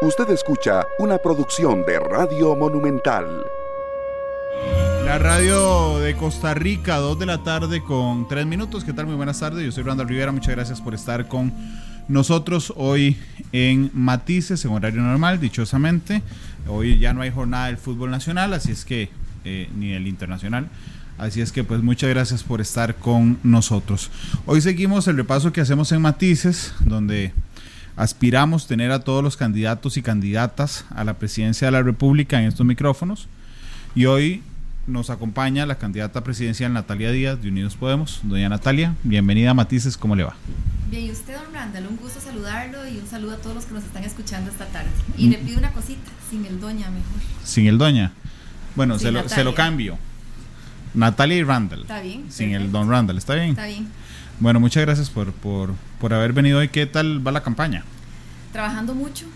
Usted escucha una producción de Radio Monumental. La radio de Costa Rica, 2 de la tarde con 3 minutos. ¿Qué tal? Muy buenas tardes. Yo soy Randall Rivera. Muchas gracias por estar con nosotros hoy en Matices, en horario normal, dichosamente. Hoy ya no hay jornada del fútbol nacional, así es que, eh, ni el internacional. Así es que pues muchas gracias por estar con nosotros. Hoy seguimos el repaso que hacemos en Matices, donde aspiramos tener a todos los candidatos y candidatas a la presidencia de la República en estos micrófonos. Y hoy nos acompaña la candidata presidencial Natalia Díaz de Unidos Podemos. Doña Natalia, bienvenida a Matices, ¿cómo le va? Bien, y usted, don Randall, un gusto saludarlo y un saludo a todos los que nos están escuchando esta tarde. Y le pido una cosita, sin el doña mejor. Sin el doña. Bueno, se lo, se lo, cambio. Natalia y Randall. Está bien. Sin el don Randall, ¿está bien? Está bien. Bueno, muchas gracias por, por, por haber venido hoy. ¿Qué tal va la campaña? Trabajando mucho.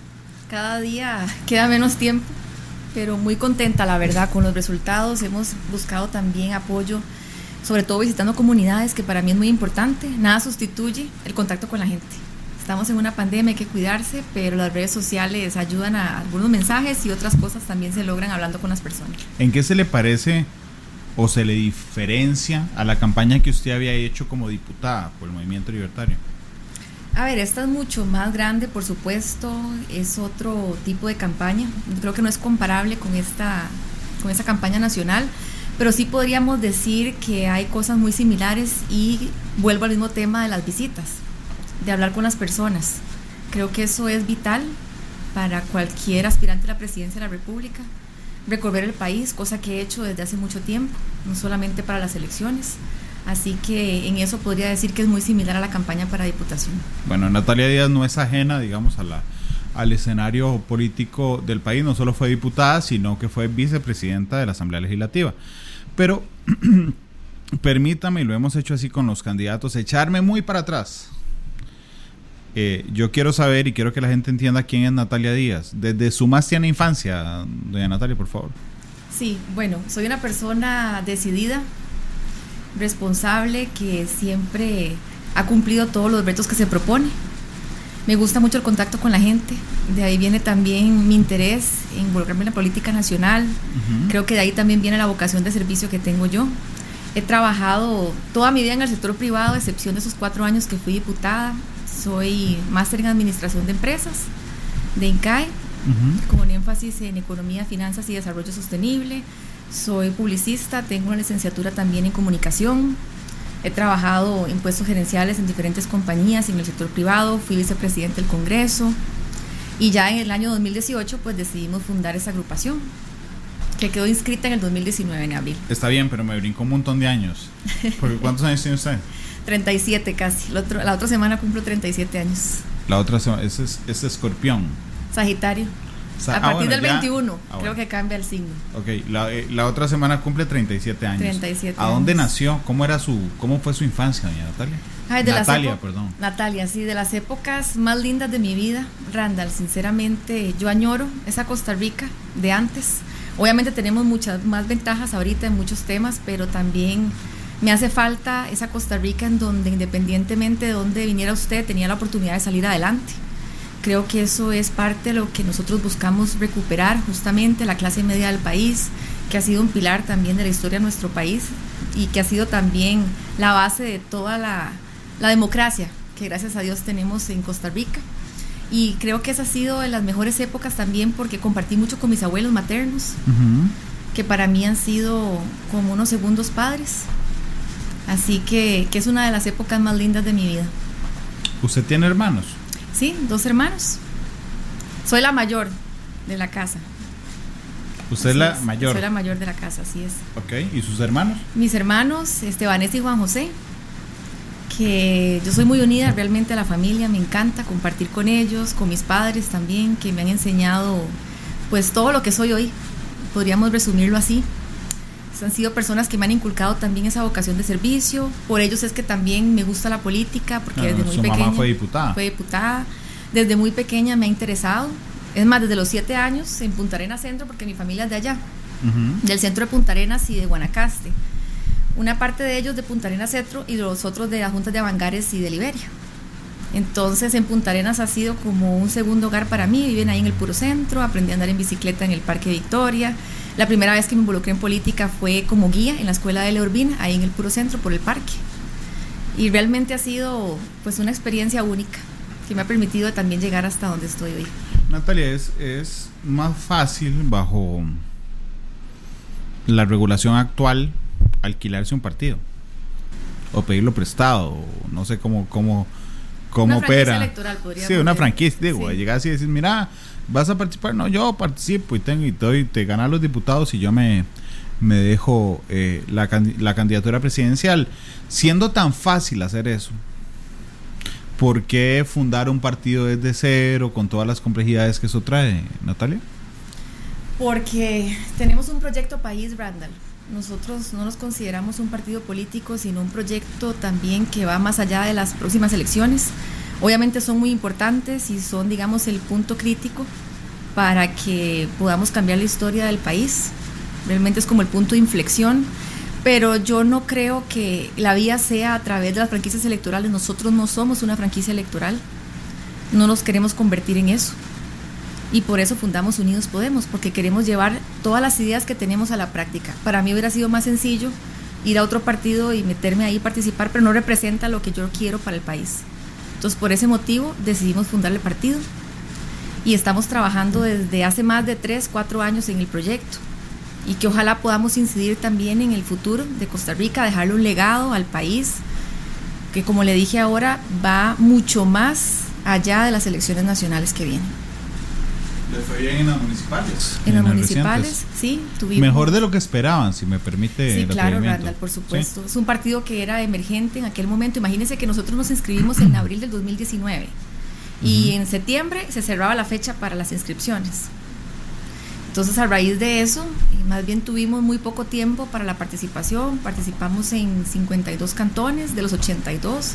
Cada día queda menos tiempo, pero muy contenta, la verdad, con los resultados. Hemos buscado también apoyo, sobre todo visitando comunidades, que para mí es muy importante. Nada sustituye el contacto con la gente. Estamos en una pandemia, hay que cuidarse, pero las redes sociales ayudan a algunos mensajes y otras cosas también se logran hablando con las personas. ¿En qué se le parece o se le diferencia a la campaña que usted había hecho como diputada por el Movimiento Libertario? A ver, esta es mucho más grande, por supuesto, es otro tipo de campaña. Creo que no es comparable con esta, con esta campaña nacional, pero sí podríamos decir que hay cosas muy similares y vuelvo al mismo tema de las visitas, de hablar con las personas. Creo que eso es vital para cualquier aspirante a la presidencia de la República recorrer el país, cosa que he hecho desde hace mucho tiempo, no solamente para las elecciones. Así que en eso podría decir que es muy similar a la campaña para diputación. Bueno, Natalia Díaz no es ajena, digamos, a la, al escenario político del país. No solo fue diputada, sino que fue vicepresidenta de la Asamblea Legislativa. Pero permítame, y lo hemos hecho así con los candidatos, echarme muy para atrás eh, yo quiero saber y quiero que la gente entienda quién es Natalia Díaz. Desde su más tierna infancia, doña Natalia, por favor. Sí, bueno, soy una persona decidida, responsable, que siempre ha cumplido todos los retos que se propone. Me gusta mucho el contacto con la gente, de ahí viene también mi interés en involucrarme en la política nacional. Creo que de ahí también viene la vocación de servicio que tengo yo. He trabajado toda mi vida en el sector privado, a excepción de esos cuatro años que fui diputada. Soy máster en Administración de Empresas de INCAE, con un énfasis en Economía, Finanzas y Desarrollo Sostenible. Soy publicista, tengo una licenciatura también en Comunicación. He trabajado en puestos gerenciales en diferentes compañías en el sector privado, fui vicepresidente del Congreso y ya en el año 2018 pues decidimos fundar esa agrupación que quedó inscrita en el 2019 en abril. Está bien, pero me brincó un montón de años. Porque ¿Cuántos años tiene usted? 37 casi. la otra semana cumplo 37 años. La otra semana, ese es, es escorpión. Sagitario. a ah, partir del 21, ah, creo que cambia el signo. Ok, la, eh, la, otra semana cumple 37 años. 37 ¿A dónde nació? ¿Cómo era su, cómo fue su infancia, doña Natalia? Natalia, perdón. Natalia, sí, de las épocas más lindas de mi vida, Randall, sinceramente, yo añoro esa Costa Rica de antes. Obviamente tenemos muchas más ventajas ahorita en muchos temas, pero también me hace falta esa Costa Rica en donde independientemente de dónde viniera usted, tenía la oportunidad de salir adelante. Creo que eso es parte de lo que nosotros buscamos recuperar, justamente la clase media del país, que ha sido un pilar también de la historia de nuestro país y que ha sido también la base de toda la, democracia que gracias a Dios tenemos en Costa Rica. Y creo que esa ha sido de las mejores épocas también porque compartí mucho con mis abuelos maternos, que para mí han sido como unos segundos padres. Así que, es una de las épocas más lindas de mi vida. ¿Usted tiene hermanos? Sí, dos hermanos. Soy la mayor de la casa. ¿Usted es la mayor? Soy la mayor de la casa, así es. Ok, ¿y sus hermanos? Mis hermanos, Estebanés y Juan José, que yo soy muy unida realmente a la familia, me encanta compartir con ellos, con mis padres también, que me han enseñado pues todo lo que soy hoy, podríamos resumirlo así han sido personas que me han inculcado también esa vocación de servicio. Por ellos es que también me gusta la política, porque ah, desde muy su pequeña. Mamá fue diputada. Fue diputada. Desde muy pequeña me ha interesado. Es más, desde los siete años en Punta Arenas Centro, porque mi familia es de allá, del centro de Punta Arenas y de Guanacaste. Una parte de ellos de Punta Arenas Centro y los otros de las juntas de Avangares y de Liberia. Entonces en Punta Arenas ha sido como un segundo hogar para mí, viven ahí en el puro centro, aprendí a andar en bicicleta en el Parque Victoria. La primera vez que me involucré en política fue como guía en la escuela de Leorbina, ahí en el puro centro, por el parque. Y realmente ha sido pues una experiencia única que me ha permitido también llegar hasta donde estoy hoy. Natalia, es, es más fácil bajo la regulación actual alquilarse un partido o pedirlo prestado, no sé cómo, cómo, cómo una opera. Electoral, sí, una franquicia, digo, sí. llegar así y decir, mira, vas a participar, no, yo participo y tengo y te, te ganan los diputados y yo me, me dejo eh, la, la candidatura presidencial. Siendo tan fácil hacer eso, ¿por qué fundar un partido desde cero con todas las complejidades que eso trae, Natalia? Porque tenemos un proyecto país, Randall. Nosotros no nos consideramos un partido político, sino un proyecto también que va más allá de las próximas elecciones. Obviamente son muy importantes y son, digamos, el punto crítico para que podamos cambiar la historia del país. Realmente es como el punto de inflexión, pero yo no creo que la vía sea a través de las franquicias electorales. Nosotros no somos una franquicia electoral, no nos queremos convertir en eso. Y por eso fundamos Unidos Podemos, porque queremos llevar todas las ideas que tenemos a la práctica. Para mí hubiera sido más sencillo ir a otro partido y meterme ahí y participar, pero no representa lo que yo quiero para el país. Entonces, por ese motivo decidimos fundar el partido y estamos trabajando desde hace más de 3, 4 años en el proyecto y que ojalá podamos incidir también en el futuro de Costa Rica, dejarle un legado al país que como le dije ahora va mucho más allá de las elecciones nacionales que vienen. ¿Le fue bien en las municipales? En, las municipales, recientes. sí. Tuvimos... Mejor de lo que esperaban, si me permite. Sí, claro, Randall, por supuesto. ¿Sí? Es un partido que era emergente en aquel momento. Imagínense que nosotros nos inscribimos en abril del 2019 y en septiembre se cerraba la fecha para las inscripciones. Entonces, a raíz de eso, más bien tuvimos muy poco tiempo para la participación. Participamos en 52 cantones de los 82.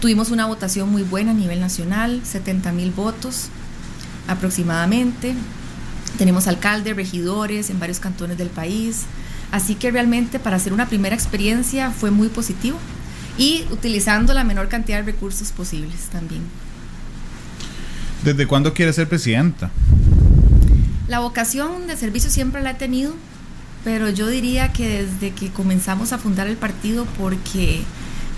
Tuvimos una votación muy buena a nivel nacional, 70 mil votos aproximadamente. Tenemos alcaldes, regidores en varios cantones del país. Así que realmente para hacer una primera experiencia fue muy positivo y utilizando la menor cantidad de recursos posibles también. ¿Desde cuándo quiere ser presidenta? La vocación de servicio siempre la he tenido, pero yo diría que desde que comenzamos a fundar el partido porque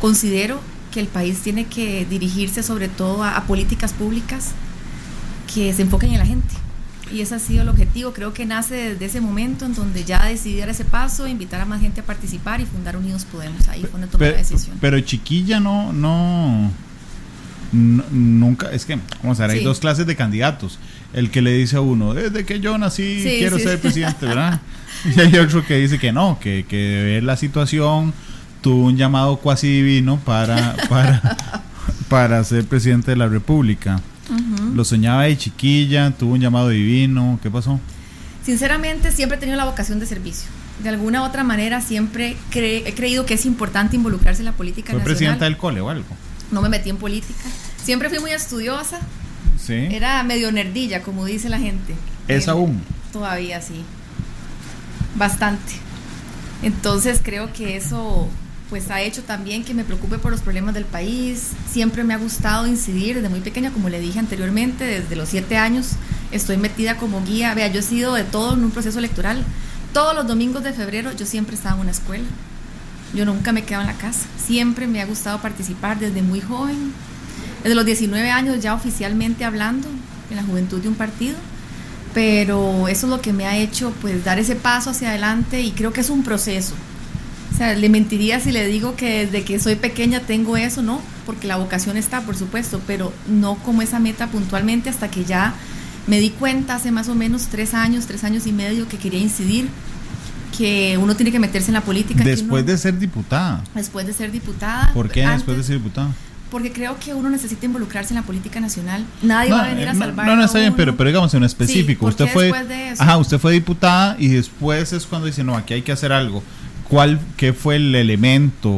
considero que el país tiene que dirigirse sobre todo a, a políticas públicas que se enfoquen en la gente. Y ese ha sido el objetivo. Creo que nace desde ese momento en donde ya decidí dar ese paso, invitar a más gente a participar y fundar Unidos Podemos. Ahí fue donde tomé la decisión. Pero chiquilla no, no, no nunca, es que, vamos a ver, hay sí. dos clases de candidatos. El que le dice a uno, desde que yo nací sí, quiero sí. ser presidente, ¿verdad? y hay otro que dice que no, que, que de ver la situación tuvo un llamado cuasi divino para, para, para ser presidente de la República. -huh. Lo soñaba de chiquilla, tuvo un llamado divino, ¿qué pasó? Sinceramente siempre he tenido la vocación de servicio. De alguna u otra manera siempre cre he creído que es importante involucrarse en la política ¿Fue nacional. presidenta del cole o algo? No me metí en política. Siempre fui muy estudiosa. Sí. Era medio nerdilla, como dice la gente. ¿Es aún? Todavía sí. Bastante. Entonces creo que eso pues ha hecho también que me preocupe por los problemas del país. Siempre me ha gustado incidir desde muy pequeña, como le dije anteriormente, desde los siete años estoy metida como guía. Vea, yo he sido de todo en un proceso electoral. Todos los domingos de febrero yo siempre estaba en una escuela. Yo nunca me quedaba en la casa. Siempre me ha gustado participar desde muy joven. Desde los 19 años ya oficialmente hablando en la juventud de un partido. Pero eso es lo que me ha hecho pues dar ese paso hacia adelante y creo que es un proceso o sea, le mentiría si le digo que desde que soy pequeña tengo eso, ¿no? Porque la vocación está, por supuesto, pero no como esa meta puntualmente hasta que ya me di cuenta hace más o menos tres años, tres años y medio que quería incidir que uno tiene que meterse en la política. Después uno, de ser diputada. Después de ser diputada. ¿Por qué antes, después de ser diputada? Porque creo que uno necesita involucrarse en la política nacional. Nadie no, va a venir a salvar. No, no está bien, pero, pero digamos en específico. Sí, usted fue, de eso? ajá, usted fue diputada y después es cuando dice no, aquí hay que hacer algo. ¿Cuál, qué fue el elemento?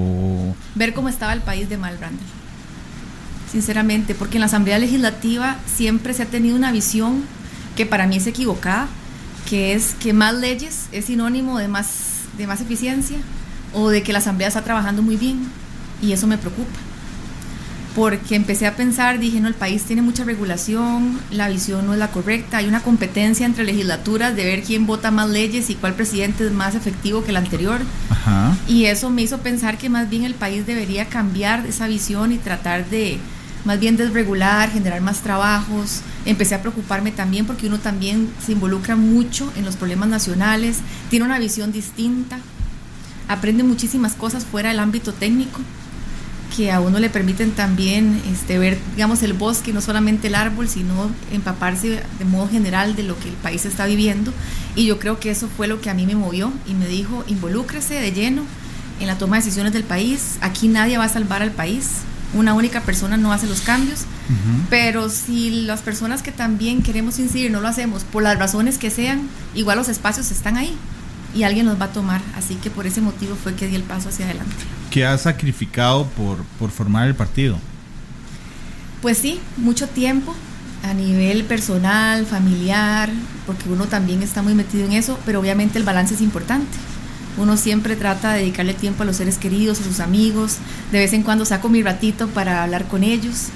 Ver cómo estaba el país de mal, Brandon. Sinceramente, porque en la Asamblea Legislativa siempre se ha tenido una visión que para mí es equivocada, que es que más leyes es sinónimo de más, de más eficiencia o de que la Asamblea está trabajando muy bien. Y eso me preocupa. Porque empecé a pensar, dije, no, el país tiene mucha regulación, la visión no es la correcta, hay una competencia entre legislaturas de ver quién vota más leyes y cuál presidente es más efectivo que el anterior. Y eso me hizo pensar que más bien el país debería cambiar esa visión y tratar de más bien desregular, generar más trabajos. Empecé a preocuparme también porque uno también se involucra mucho en los problemas nacionales, tiene una visión distinta, aprende muchísimas cosas fuera del ámbito técnico que a uno le permiten también este, ver, digamos, el bosque, no solamente el árbol, sino empaparse de modo general de lo que el país está viviendo. Y yo creo que eso fue lo que a mí me movió y me dijo, involúcrese de lleno en la toma de decisiones del país. Aquí nadie va a salvar al país. Una única persona no hace los cambios. Pero si las personas que también queremos incidir no lo hacemos por las razones que sean, igual los espacios están ahí y alguien los va a tomar. Así que por ese motivo fue que di el paso hacia adelante. ¿Qué has sacrificado por, por formar el partido? Pues sí, mucho tiempo a nivel personal, familiar, porque uno también está muy metido en eso, pero obviamente el balance es importante. Uno siempre trata de dedicarle tiempo a los seres queridos, a sus amigos. De vez en cuando saco mi ratito para hablar con ellos,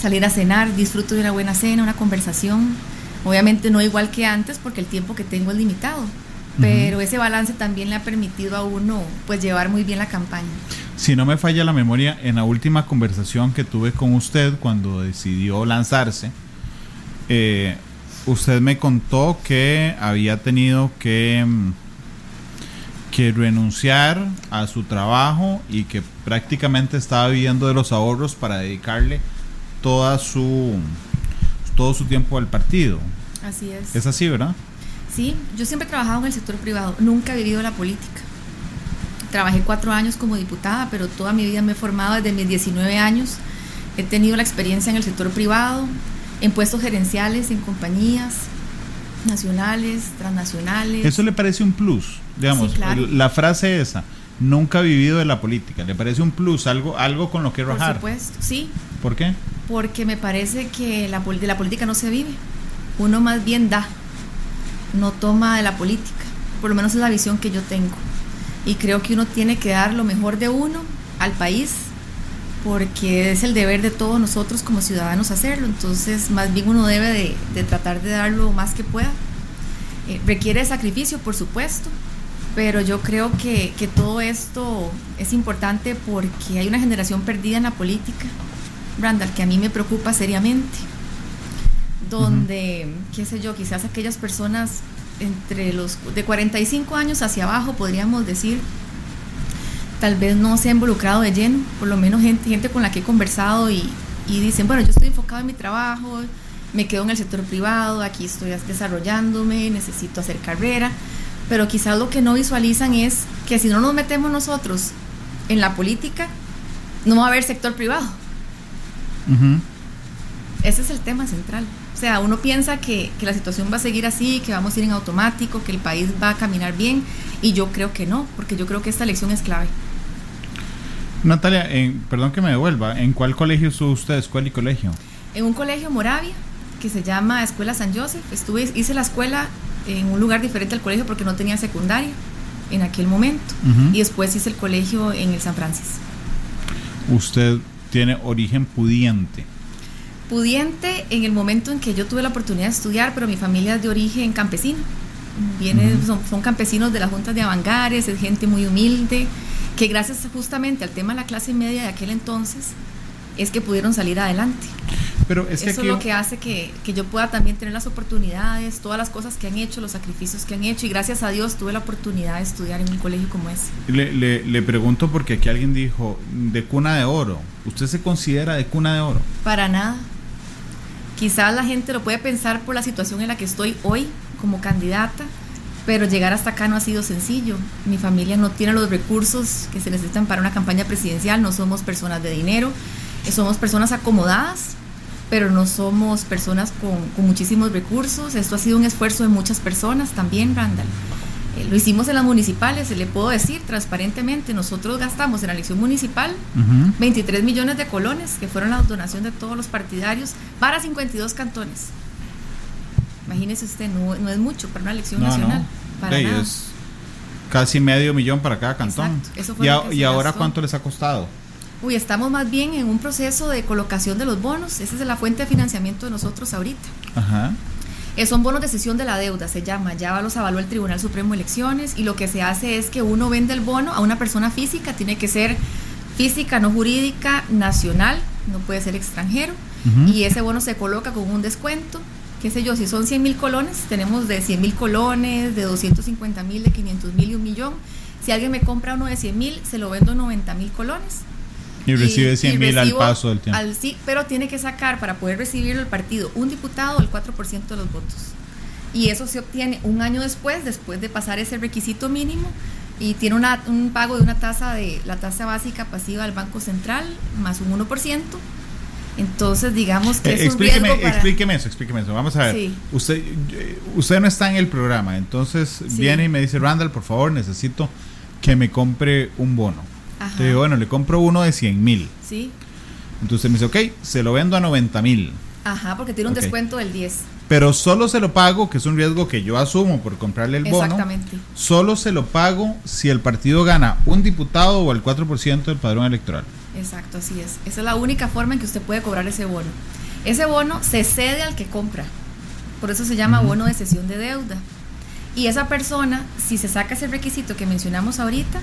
salir a cenar, disfruto de una buena cena, una conversación. Obviamente no igual que antes porque el tiempo que tengo es limitado, pero ese balance también le ha permitido a uno pues llevar muy bien la campaña. Si no me falla la memoria, en la última conversación que tuve con usted cuando decidió lanzarse, eh, usted me contó que había tenido que, mm, que renunciar a su trabajo y que prácticamente estaba viviendo de los ahorros para dedicarle toda su todo su tiempo al partido. Así es. Es así, ¿verdad? Sí, yo siempre he trabajado en el sector privado, nunca he vivido la política. Trabajé cuatro años como diputada, pero toda mi vida me he formado desde mis 19 años. He tenido la experiencia en el sector privado, en puestos gerenciales, en compañías nacionales, transnacionales. Eso le parece un plus, digamos, la frase esa, nunca he vivido de la política, ¿le parece un plus, algo, algo con lo que rajar? Por supuesto, sí. ¿Por qué? Porque me parece que la, de la política no se vive, uno más bien da no toma de la política. Por lo menos es la visión que yo tengo. Y creo que uno tiene que dar lo mejor de uno al país, porque es el deber de todos nosotros como ciudadanos hacerlo. Entonces, más bien uno debe de, tratar de dar lo más que pueda. Eh, requiere sacrificio, por supuesto, pero yo creo que, todo esto es importante porque hay una generación perdida en la política, Randall, que a mí me preocupa seriamente donde, qué sé yo, quizás aquellas personas entre los de 45 años hacia abajo, podríamos decir, tal vez no se ha involucrado de lleno, por lo menos gente, gente con la que he conversado y, y dicen, bueno, yo estoy enfocado en mi trabajo, me quedo en el sector privado, aquí estoy desarrollándome, necesito hacer carrera, pero quizás lo que no visualizan es que si no nos metemos nosotros en la política, no va a haber sector privado. Ese es el tema central. O sea, uno piensa que, la situación va a seguir así, que vamos a ir en automático, que el país va a caminar bien, y yo creo que no, porque yo creo que esta elección es clave. Natalia, en, perdón que me devuelva, ¿en cuál colegio estuvo usted, escuela y colegio? En un colegio Moravia, que se llama Escuela San Joseph. Estuve, hice la escuela en un lugar diferente al colegio porque no tenía secundaria en aquel momento. Y después hice el colegio en el San Francisco. Usted tiene origen pudiente pudiente en el momento en que yo tuve la oportunidad de estudiar, pero mi familia es de origen campesino. Viene, son, campesinos de las juntas de Avangares, es gente muy humilde, que gracias justamente al tema de la clase media de aquel entonces es que pudieron salir adelante. Pero es Eso es lo que hace que, que, yo pueda también tener las oportunidades, todas las cosas que han hecho, los sacrificios que han hecho, y gracias a Dios tuve la oportunidad de estudiar en un colegio como ese. Le, le, le pregunto porque aquí alguien dijo, de cuna de oro, ¿usted se considera de cuna de oro? Para nada. Quizás la gente lo puede pensar por la situación en la que estoy hoy como candidata, pero llegar hasta acá no ha sido sencillo. Mi familia no tiene los recursos que se necesitan para una campaña presidencial, no somos personas de dinero, eh, somos personas acomodadas, pero no somos personas con, con muchísimos recursos. Esto ha sido un esfuerzo de muchas personas también, Randall. Eh, lo hicimos en las municipales, se le puedo decir transparentemente, nosotros gastamos en la elección municipal 23 millones de colones, que fueron la donación de todos los partidarios, para 52 cantones. Imagínese usted, no, es mucho para una elección nacional. Para Es casi medio millón para cada cantón. ¿Y, ahora cuánto les ha costado? Uy, estamos más bien en un proceso de colocación de los bonos. Esa es la fuente de financiamiento de nosotros ahorita. Ajá. Son bonos de cesión de la deuda, se llama. Ya los avaló el Tribunal Supremo de Elecciones y lo que se hace es que uno vende el bono a una persona física, tiene que ser física, no jurídica, nacional, no puede ser extranjero. Y ese bono se coloca con un descuento. Qué sé yo, si son 100 mil colones, tenemos de 100 mil colones, de 250 mil, de 500 mil y un millón. Si alguien me compra uno de 100 mil, se lo vendo 90 mil colones. Y recibe 100 mil al paso del tiempo. al- sí, pero tiene que sacar para poder recibirlo el partido un diputado el 4% de los votos. Y eso se obtiene un año después, después de pasar ese requisito mínimo, y tiene una- un pago de una tasa de la tasa básica pasiva del Banco Central más un 1%. Entonces, digamos que Eh, es un explíqueme, riesgo para- explíqueme eso, explíqueme eso. Vamos a ver. Sí. Usted, eh, usted no está en el programa, entonces Sí. viene y me dice, Randall, por favor, necesito que me compre un bono. Ajá. Entonces, digo, bueno, le compro uno de 100 mil. Sí, Entonces me dice, ok, se lo vendo a 90 mil. ajá, porque tiene un descuento del 10. Pero solo se lo pago, que es un riesgo que yo asumo por comprarle el bono. Exactamente. Solo se lo pago si el partido gana un diputado o el 4% del padrón electoral. Exacto, así es. Esa es la única forma en que usted puede cobrar ese bono. Ese bono se cede al que compra. Por eso se llama bono de cesión de deuda. Y esa persona, si se saca ese requisito que mencionamos ahorita,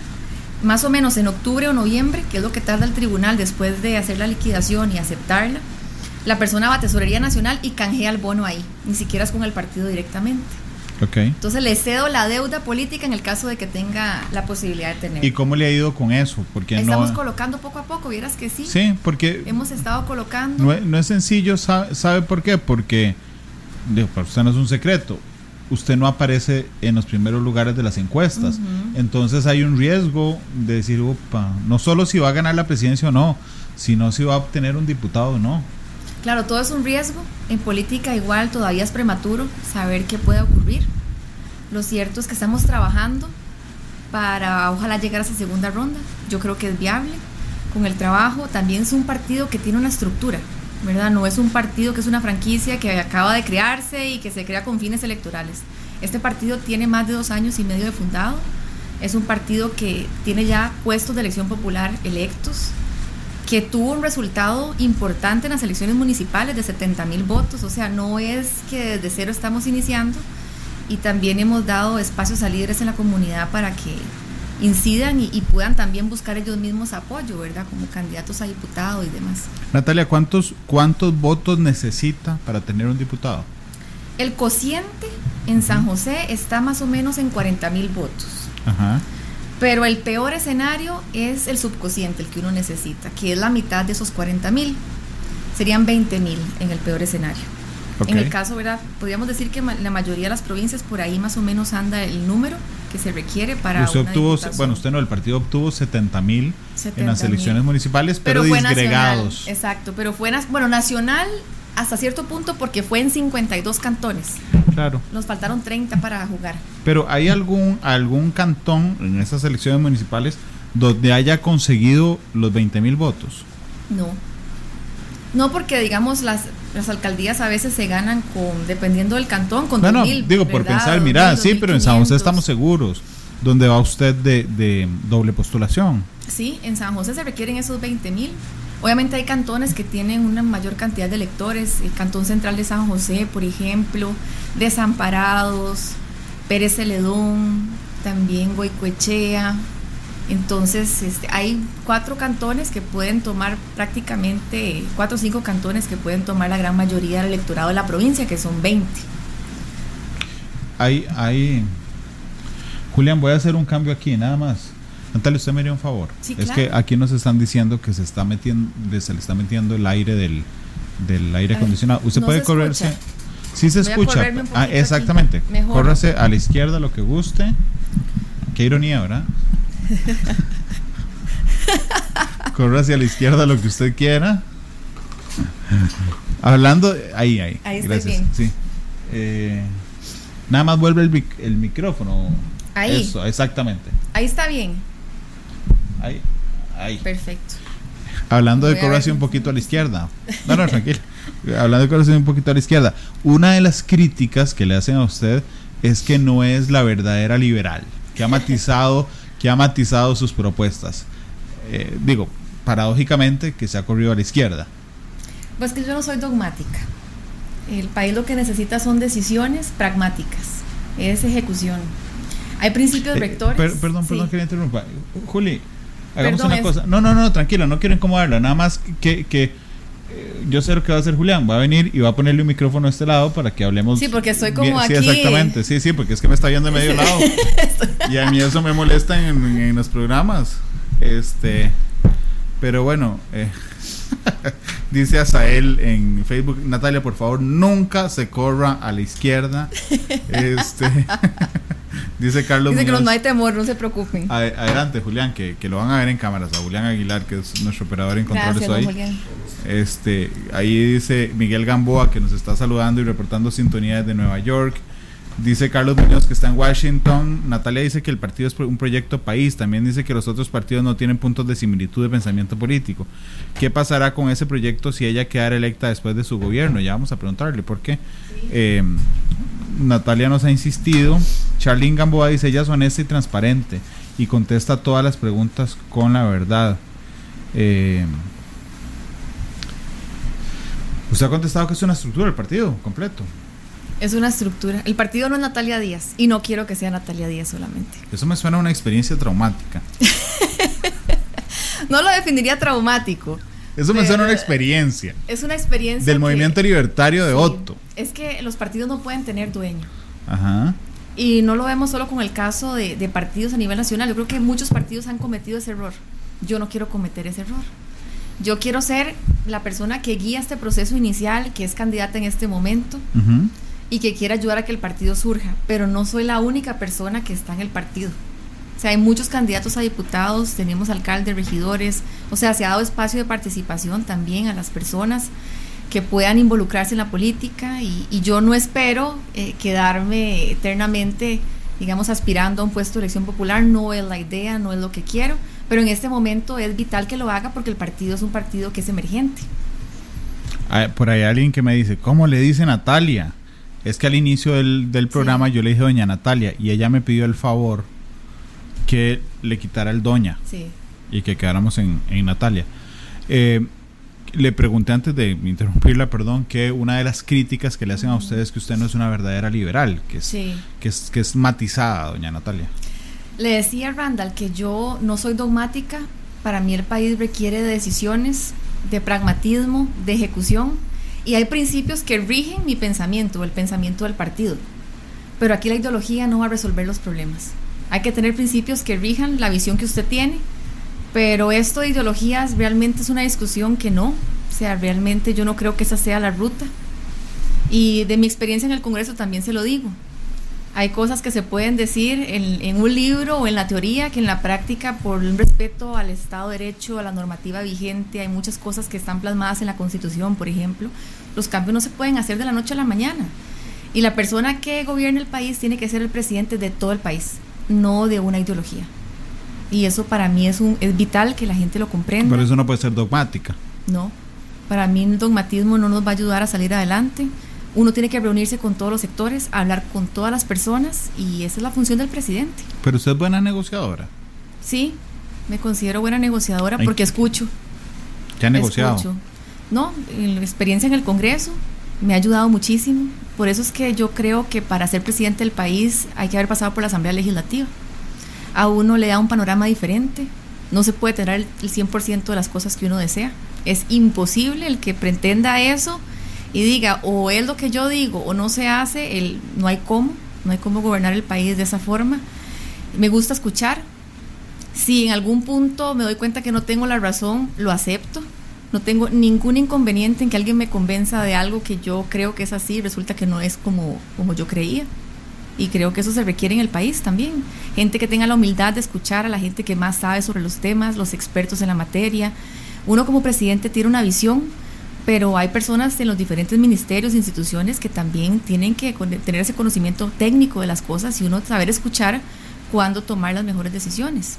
más o menos en octubre o noviembre, que es lo que tarda el tribunal después de hacer la liquidación y aceptarla, la persona va a Tesorería Nacional y canjea el bono ahí, ni siquiera es con el partido directamente. Ok. Entonces le cedo la deuda política en el caso de que tenga la posibilidad de tener. ¿Y cómo le ha ido con eso? Porque Estamos no... colocando poco a poco, vieras que sí. Sí, porque Hemos estado colocando. no, es- no es sencillo, ¿sabe, sabe por qué? Porque, digo, para usted no es un secreto, usted no aparece en los primeros lugares de las encuestas. Entonces hay un riesgo de decir, opa, no solo si va a ganar la presidencia o no, sino si va a obtener un diputado o no. Claro, todo es un riesgo. En política igual todavía es prematuro saber qué puede ocurrir. Lo cierto es que estamos trabajando para ojalá llegar a esa segunda ronda. Yo creo que es viable con el trabajo. También es un partido que tiene una estructura, ¿verdad? No es un partido que es una franquicia que acaba de crearse y que se crea con fines electorales. Este partido tiene más de dos años y medio de fundado. Es un partido que tiene ya puestos de elección popular electos, que tuvo un resultado importante en las elecciones municipales de 70 mil votos, o sea, no es que desde cero estamos iniciando y también hemos dado espacios a líderes en la comunidad para que incidan y, y puedan también buscar ellos mismos apoyo, ¿verdad? Como candidatos a diputado y demás. Natalia, ¿cuántos, cuántos votos necesita para tener un diputado? El cociente en San José está más o menos en 40 mil votos. Ajá. Pero el peor escenario es el subcociente, el que uno necesita, que es la mitad de esos 40 mil. Serían 20 mil en el peor escenario. En el caso, ¿verdad? Podríamos decir que la mayoría de las provincias por ahí más o menos anda el número que se requiere para. usted una obtuvo, diputación. bueno, usted no, el partido obtuvo 70 mil en 70,000. las elecciones municipales, pero, fue disgregados. nacional. Exacto, pero fue bueno, nacional hasta cierto punto porque fue en 52 cantones. Claro. Nos faltaron 30 para jugar. Pero ¿hay algún, algún cantón en esas elecciones municipales donde haya conseguido los 20 mil votos? No. No, porque digamos las, las alcaldías a veces se ganan con, dependiendo del cantón, con No, no, 2000, digo por pensar, mira, 2000, sí, pero en San José 2500. estamos seguros. ¿Dónde va usted de, de doble postulación? Sí, en San José se requieren esos 20 mil. Obviamente hay cantones que tienen una mayor cantidad de electores. El Cantón Central de San José, por ejemplo, Desamparados, Pérez Celedón, también Goicoechea. Entonces, este, hay cuatro cantones que pueden tomar prácticamente, cuatro o cinco cantones que pueden tomar la gran mayoría del electorado de la provincia, que son 20. Hay, hay... Julián, voy a hacer un cambio aquí, nada más. Natalia, usted me haría un favor. Sí, es claro. que aquí nos están diciendo que se está metiendo, se le está metiendo el aire del, del aire acondicionado. Usted no puede se correrse. escucha. Sí se Voy escucha. Ah, exactamente. Córrase a la izquierda lo que guste. Qué ironía, ¿verdad? Corra hacia la izquierda lo que usted quiera. Hablando, de- ahí, ahí. Ahí Gracias. bien. Sí. Eh, nada más vuelve el, mic- el micrófono. Ahí. Eso, exactamente. Ahí está bien. Ahí. Ahí. Perfecto. Hablando de Voy a ver. correrse un poquito a la izquierda. No, no, tranquilo. Hablando de correrse un poquito a la izquierda. Una de las críticas que le hacen a usted es que no es la verdadera liberal, que ha matizado, que ha matizado sus propuestas. Eh, digo, paradójicamente que se ha corrido a la izquierda. Pues que yo no soy dogmática. El país lo que necesita son decisiones pragmáticas, es ejecución. Hay principios Eh, rectores. per- perdón, sí. perdón que le interrumpa. Juli, hagamos Perdón, una es- cosa. No, no, no, tranquila, no quiero incomodarla. Nada más que, que eh, yo sé lo que va a hacer Julián. Va a venir y va a ponerle un micrófono a este lado para que hablemos. Sí, porque estoy como bien. Sí, aquí. exactamente. Sí, sí, porque es que me está viendo de medio lado. y a mí eso me molesta en, en los programas. Este. Pero bueno, eh, dice Azael en Facebook, Natalia, por favor, nunca se corra a la izquierda. Este, dice Carlos Dice que no hay temor, no se preocupen. Adelante, Julián, que, que lo van a ver en cámaras. A Julián Aguilar, que es nuestro operador en controles Gracias. Julián. Este, ahí dice Miguel Gamboa que nos está saludando y reportando sintonía desde Nueva York. Dice Carlos Muñoz que está en Washington. Natalia dice que el partido es un proyecto país. También dice que los otros partidos no tienen puntos de similitud de pensamiento político. ¿Qué pasará con ese proyecto si ella quedara electa después de su gobierno? Ya vamos a preguntarle por qué. Eh, Natalia nos ha insistido. Charlene Gamboa dice ella es honesta y transparente y contesta todas las preguntas con la verdad. Eh, Usted ha contestado que es una estructura del partido completo. Es una estructura. El partido no es Natalia Díaz y no quiero que sea Natalia Díaz solamente. Eso me suena a una experiencia traumática. No lo definiría traumático. Eso me suena a una experiencia Es una experiencia. del que- movimiento libertario de sí, Otto. Es que los partidos no pueden tener dueño. Ajá. Y no lo vemos solo con el caso de, de partidos a nivel nacional. Yo creo que muchos partidos han cometido ese error. Yo no quiero cometer ese error. Yo quiero ser la persona que guía este proceso inicial, que es candidata en este momento ujú. Y que quiera ayudar a que el partido surja. Pero no soy la única persona que está en el partido. O sea, hay muchos candidatos a diputados, tenemos alcaldes, regidores. O sea, se ha dado espacio de participación también a las personas que puedan involucrarse en la política y, y yo no espero eh, quedarme eternamente, digamos, aspirando a un puesto de elección popular, no es la idea, no es lo que quiero, pero en este momento es vital que lo haga porque el partido es un partido que es emergente. Ah, Por ahí hay alguien que me dice, ¿cómo le dice Natalia? Es que al inicio del, del programa yo le dije doña Natalia y ella me pidió el favor que le quitara el doña Sí. y que quedáramos en, en Natalia. Eh, le pregunté antes de interrumpirla, perdón, que una de las críticas que le hacen a ustedes es que usted no es una verdadera liberal, que es, Sí. que es, que es matizada, doña Natalia. Le decía a Randall que yo no soy dogmática, para mí el país requiere de decisiones, de pragmatismo, de ejecución, y hay principios que rigen mi pensamiento, el pensamiento del partido. Pero aquí la ideología no va a resolver los problemas. Hay que tener principios que rijan la visión que usted tiene, pero esto de ideologías realmente es una discusión que no, o sea, realmente yo no creo que esa sea la ruta. Y de mi experiencia en el Congreso también se lo digo. Hay cosas que se pueden decir en, en un libro o en la teoría que en la práctica, por respeto al Estado de Derecho, a la normativa vigente, hay muchas cosas que están plasmadas en la Constitución, por ejemplo. Los cambios no se pueden hacer de la noche a la mañana. Y la persona que gobierne el país tiene que ser el presidente de todo el país, no de una ideología. Y eso para mí es, un, es vital que la gente lo comprenda. Pero eso no puede ser dogmática. No, para mí el dogmatismo no nos va a ayudar a salir adelante. Uno tiene que reunirse con todos los sectores, hablar con todas las personas y esa es la función del presidente. Pero usted es buena negociadora. Sí, me considero buena negociadora Ay. porque escucho. ¿Qué ha negociado? escucho. No, la experiencia en el Congreso me ha ayudado muchísimo. Por eso es que yo creo que para ser presidente del país hay que haber pasado por la Asamblea Legislativa. A uno le da un panorama diferente. No se puede tener el el 100% de las cosas que uno desea. Es imposible el que pretenda eso y diga o es lo que yo digo o no se hace, el, no hay cómo, no hay cómo gobernar el país de esa forma. Me gusta escuchar. Si en algún punto me doy cuenta que no tengo la razón, lo acepto. No tengo ningún inconveniente en que alguien me convenza de algo que yo creo que es así y resulta que no es como, como yo creía. Y creo que eso se requiere en el país también. Gente que tenga la humildad de escuchar a la gente que más sabe sobre los temas, los expertos en la materia. Uno como presidente tiene una visión, pero hay personas en los diferentes ministerios instituciones que también tienen que tener ese conocimiento técnico de las cosas y uno saber escuchar cuándo tomar las mejores decisiones.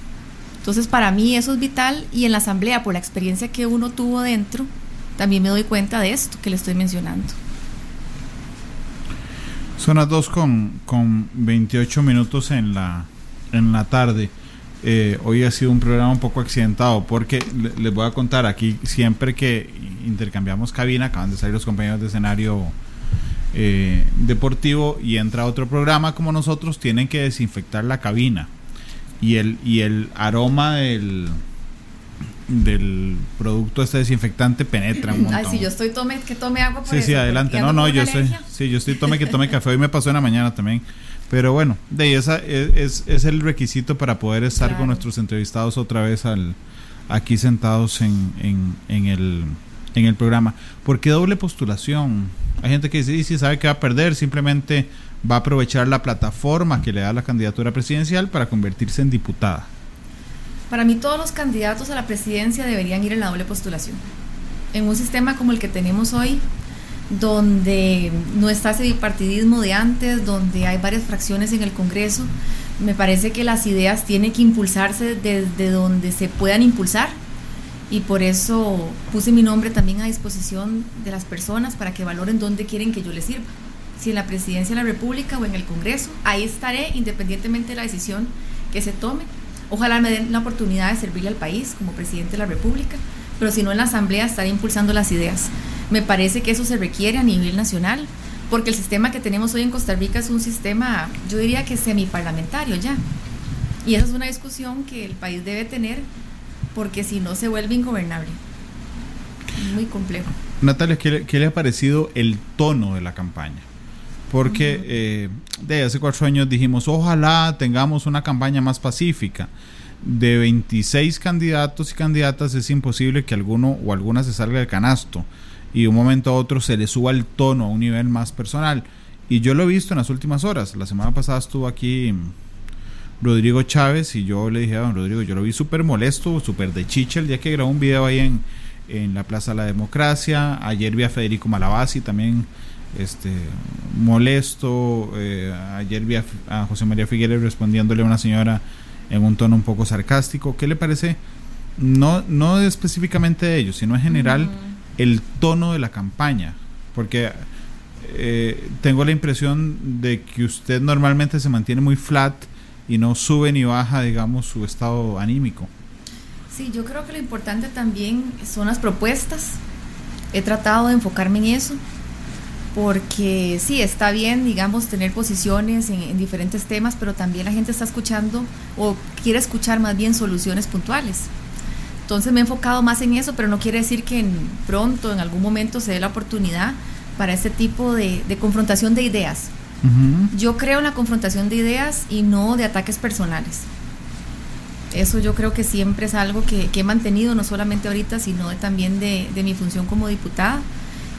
Entonces, para mí eso es vital y en la asamblea, por la experiencia que uno tuvo dentro, también me doy cuenta de esto que le estoy mencionando. Son las 2 con, con 28 minutos en la, en la tarde. eh, hoy ha sido un programa un poco accidentado porque les voy a contar aquí siempre que intercambiamos cabina, acaban de salir los compañeros de escenario eh, deportivo y entra otro programa como nosotros, tienen que desinfectar la cabina y el, y el aroma del del producto este desinfectante penetra un montón. Ay, si yo estoy tome que tome agua por Sí, sí, adelante. No, no, yo estoy sí, yo estoy tome que tome café. Hoy me pasó en la mañana también. Pero bueno, de esa es, es, el requisito para poder estar con nuestros entrevistados otra vez al aquí sentados en, en, en, el, en el programa. ¿Por qué doble postulación? Hay gente que dice, sí, sabe que va a perder, simplemente va a aprovechar la plataforma que le da la candidatura presidencial para convertirse en diputada. Para mí todos los candidatos a la presidencia deberían ir en la doble postulación. En un sistema como el que tenemos hoy, donde no está ese bipartidismo de antes, donde hay varias fracciones en el Congreso, me parece que las ideas tienen que impulsarse desde donde se puedan impulsar y por eso puse mi nombre también a disposición de las personas para que valoren dónde quieren que yo les sirva. Si en la presidencia de la República o en el Congreso, ahí estaré independientemente de la decisión que se tome Ojalá me den la oportunidad de servirle al país como presidente de la República, pero si no en la Asamblea estaré impulsando las ideas. Me parece que eso se requiere a nivel nacional, porque el sistema que tenemos hoy en Costa Rica es un sistema, yo diría que semiparlamentario ya. Y esa es una discusión que el país debe tener, porque si no se vuelve ingobernable. Muy complejo. Natalia, ¿qué le, le ha parecido el tono de la campaña? porque eh, de hace cuatro años dijimos, ojalá tengamos una campaña más pacífica. De 26 candidatos y candidatas es imposible que alguno o alguna se salga del canasto y de un momento a otro se le suba el tono a un nivel más personal. Y yo lo he visto en las últimas horas. La semana pasada estuvo aquí Rodrigo Chávez y yo le dije a don Rodrigo, yo lo vi súper molesto, súper de chicha el día que grabó un video ahí en, en la Plaza de la Democracia. Ayer vi a Federico Malabasi también este molesto. Eh, ayer vi a, José María Figueres respondiéndole a una señora en un tono un poco sarcástico. ¿Qué le parece? No, no específicamente de ellos, sino en general el tono de la campaña. Porque eh, tengo la impresión de que usted normalmente se mantiene muy flat y no sube ni baja, digamos, su estado anímico. Sí, yo creo que lo importante también son las propuestas. He tratado de enfocarme en eso porque sí, está bien, digamos, tener posiciones en, diferentes temas, pero también la gente está escuchando o quiere escuchar más bien soluciones puntuales. Entonces me he enfocado más en eso, pero no quiere decir que en, pronto, en algún momento, se dé la oportunidad para este tipo de, confrontación de ideas. Yo creo en la confrontación de ideas y no de ataques personales. Eso yo creo que siempre es algo que, he mantenido, no solamente ahorita, sino también de, de mi función como diputada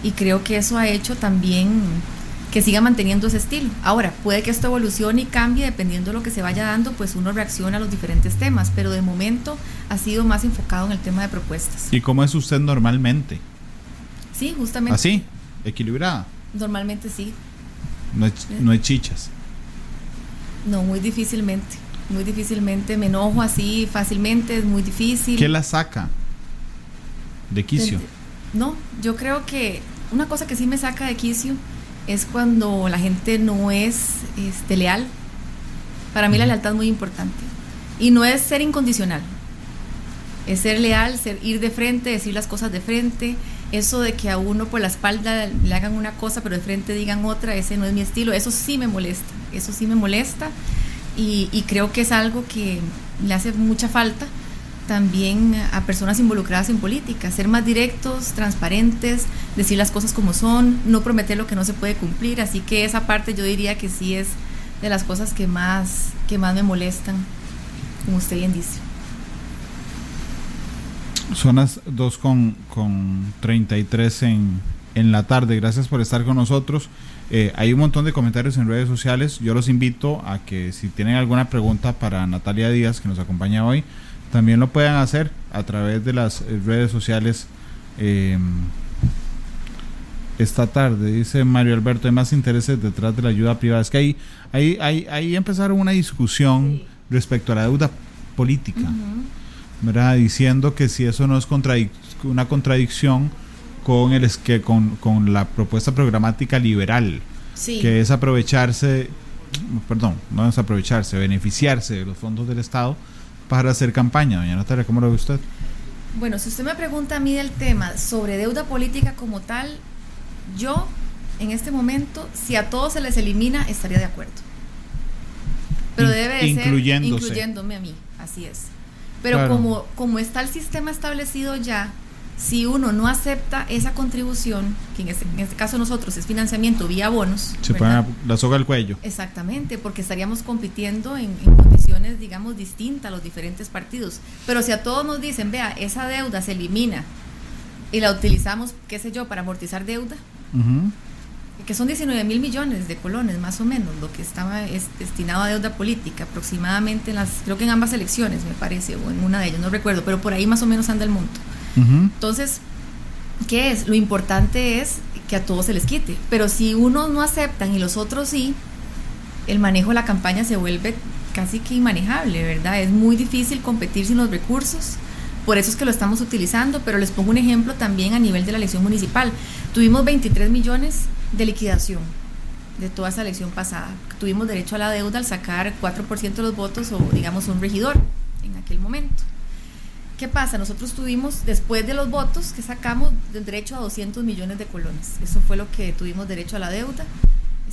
y creo que eso ha hecho también que siga manteniendo ese estilo. Ahora, puede que esto evolucione y cambie dependiendo de lo que se vaya dando, pues uno reacciona a los diferentes temas, pero de momento ha sido más enfocado en el tema de propuestas. ¿Y cómo es usted normalmente? Sí, justamente. ¿Así? ¿Equilibrada? Normalmente sí. No es no hay chichas. No, muy difícilmente. Muy difícilmente. Me enojo así fácilmente, es muy difícil. ¿Qué la saca de quicio? No, yo creo que una cosa que sí me saca de quicio es cuando la gente no es este, leal. Para mí la lealtad es muy importante. Y no es ser incondicional. Es ser leal, ser, ir de frente, decir las cosas de frente. Eso de que a uno por la espalda le hagan una cosa, pero de frente digan otra, ese no es mi estilo. Eso sí me molesta. Eso sí me molesta. Y, y creo que es algo que le hace mucha falta también a personas involucradas en política, ser más directos, transparentes, decir las cosas como son, no prometer lo que no se puede cumplir, así que esa parte yo diría que sí es de las cosas que más, que más me molestan, como usted bien dice. Son las 2 con, con 33 en, en la tarde, gracias por estar con nosotros. Eh, hay un montón de comentarios en redes sociales. Yo los invito a que si tienen alguna pregunta para Natalia Díaz, que nos acompaña hoy, también lo puedan hacer a través de las eh, redes sociales. Em, esta tarde, dice Mario Alberto, hay más intereses detrás de la ayuda privada. Es que ahí, ahí, ahí, ahí empezaron una discusión respecto a la deuda política, ¿verdad? Diciendo que si eso no es una contradicción con, el, que, con, con la propuesta programática liberal, que es aprovecharse, perdón, no es aprovecharse, beneficiarse de los fondos del Estado para hacer campaña, doña Natalia, ¿cómo lo ve usted? Bueno, si usted me pregunta a mí del tema sobre deuda política como tal, yo en este momento, si a todos se les elimina, estaría de acuerdo. Pero debe de ser incluyéndome a mí, así es. Pero como, como está el sistema establecido ya, si uno no acepta esa contribución, que en este, en este caso nosotros es financiamiento vía bonos. Se pone la soga al cuello. Exactamente, porque estaríamos compitiendo en, en, condiciones, digamos, distintas a los diferentes partidos. Pero si a todos nos dicen, vea, esa deuda se elimina y la utilizamos, qué sé yo, para amortizar deuda, que son 19 mil millones de colones, más o menos, lo que estaba es destinado a deuda política, aproximadamente en las, creo que en ambas elecciones, me parece, o en una de ellas, no recuerdo, pero por ahí más o menos anda el monto. Entonces, ¿qué es? Lo importante es que a todos se les quite. Pero si unos no aceptan y los otros sí, el manejo de la campaña se vuelve casi que inmanejable, ¿verdad? Es muy difícil competir sin los recursos. Por eso es que lo estamos utilizando, pero les pongo un ejemplo también a nivel de la elección municipal. Tuvimos 23 millones de liquidación de toda esa elección pasada. Tuvimos derecho a la deuda al sacar 4% de los votos o digamos un regidor en aquel momento. ¿Qué pasa? Nosotros tuvimos, después de los votos que sacamos, el derecho a 200 millones de colones. Eso fue lo que tuvimos derecho a la deuda.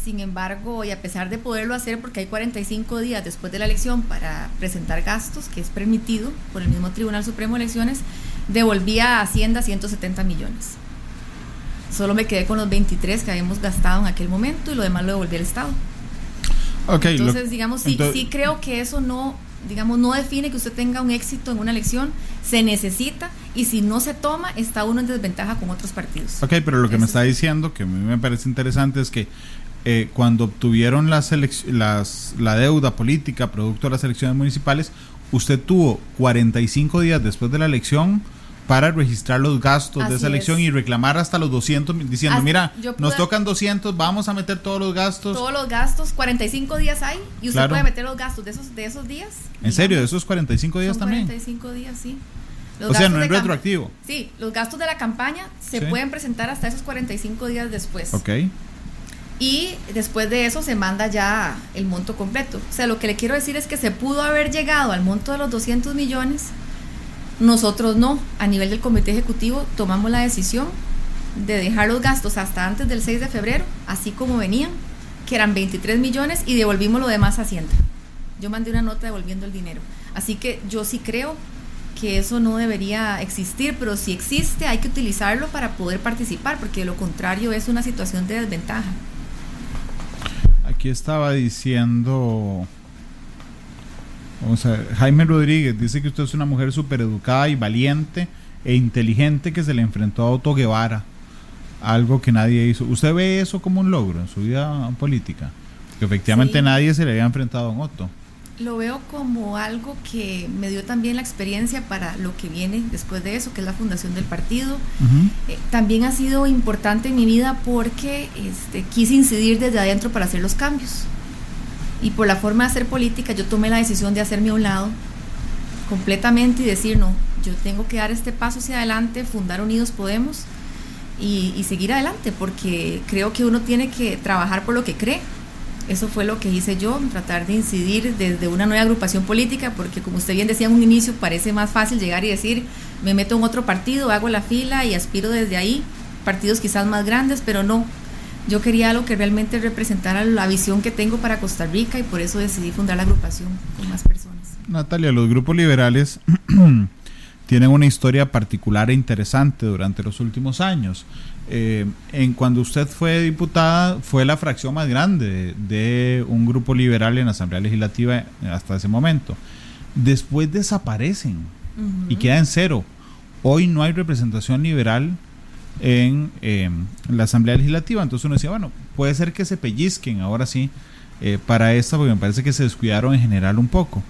Sin embargo, y a pesar de poderlo hacer, porque hay 45 días después de la elección para presentar gastos, que es permitido por el mismo Tribunal Supremo de Elecciones, devolvía a Hacienda 170 millones. Solo me quedé con los 23 que habíamos gastado en aquel momento y lo demás lo devolví al Estado. Okay, entonces, digamos, sí, sí creo que eso no digamos, no define que usted tenga un éxito en una elección, se necesita y si no se toma, está uno en desventaja con otros partidos. Ok, pero lo que me está diciendo, que a mí me parece interesante, es que eh, cuando obtuvieron las, las la deuda política producto de las elecciones municipales, usted tuvo 45 días después de la elección para registrar los gastos de esa elección y reclamar hasta los 200 diciendo, mira, nos tocan 200, vamos a meter todos los gastos. Todos los gastos, 45 días hay y usted puede meter los gastos de esos de esos días. ¿En serio? ¿De esos 45 días también? 45 días, sí. o sea, no es retroactivo. Sí, los gastos de la campaña se pueden presentar hasta esos 45 días después. Ok. Y después de eso se manda ya el monto completo. O sea, lo que le quiero decir es que se pudo haber llegado al monto de los 200 millones nosotros no, a nivel del comité ejecutivo tomamos la decisión de dejar los gastos hasta antes del 6 de febrero, así como venían, que eran 23 millones y devolvimos lo demás a Hacienda. Yo mandé una nota devolviendo el dinero. Así que yo sí creo que eso no debería existir, pero si existe hay que utilizarlo para poder participar, porque de lo contrario es una situación de desventaja. Aquí estaba diciendo Jaime Rodríguez dice que usted es una mujer súper educada y valiente e inteligente que se le enfrentó a Otto Guevara, algo que nadie hizo. ¿Usted ve eso como un logro en su vida política? Que efectivamente nadie se le había enfrentado a Otto. Lo veo como algo que me dio también la experiencia para lo que viene después de eso, que es la fundación del partido. Eh, también ha sido importante en mi vida porque este, quise incidir desde adentro para hacer los cambios y por la forma de hacer política yo tomé la decisión de hacerme a un lado completamente y decir, no, yo tengo que dar este paso hacia adelante, fundar Unidos Podemos y, seguir adelante, porque creo que uno tiene que trabajar por lo que cree. Eso fue lo que hice yo, tratar de incidir desde una nueva agrupación política, porque como usted bien decía en un inicio, parece más fácil llegar y decir, me meto en otro partido, hago la fila y aspiro desde ahí, partidos quizás más grandes, pero no, yo quería algo que realmente representara la visión que tengo para Costa Rica y por eso decidí fundar la agrupación con más personas. Natalia, los grupos liberales tienen una historia particular e interesante durante los últimos años. Eh, en cuando usted fue diputada fue la fracción más grande de, un grupo liberal en la Asamblea Legislativa hasta ese momento. Después desaparecen y queda en cero. Hoy no hay representación liberal en em, la Asamblea Legislativa. Entonces uno decía, bueno, puede ser que se pellizquen ahora sí eh, para esta, porque me parece que se descuidaron en general un poco.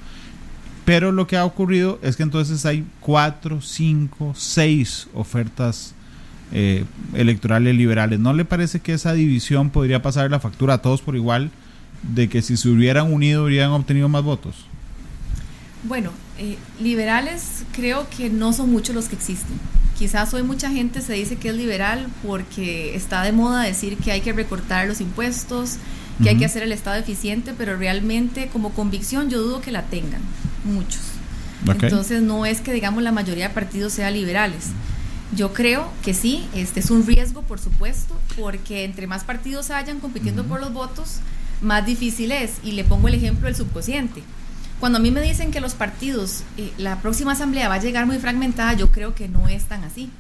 Pero lo que ha ocurrido es que entonces hay cuatro, cinco, seis ofertas eh, electorales liberales. ¿No le parece que esa división podría pasar la factura a todos por igual de que si se hubieran unido hubieran obtenido más votos? Bueno, eh, liberales creo que no son muchos los que existen. Quizás hoy mucha gente se dice que es liberal porque está de moda decir que hay que recortar los impuestos, que hay que hacer el Estado eficiente, pero realmente como convicción yo dudo que la tengan, muchos. Entonces no es que digamos la mayoría de partidos sean liberales. Yo creo que sí, este es un riesgo, por supuesto, porque entre más partidos hayan compitiendo por los votos, más difícil es. Y le pongo el ejemplo del subconsciente. Cuando a mí me dicen que los partidos, eh, la próxima asamblea va a llegar muy fragmentada, yo creo que no es tan así.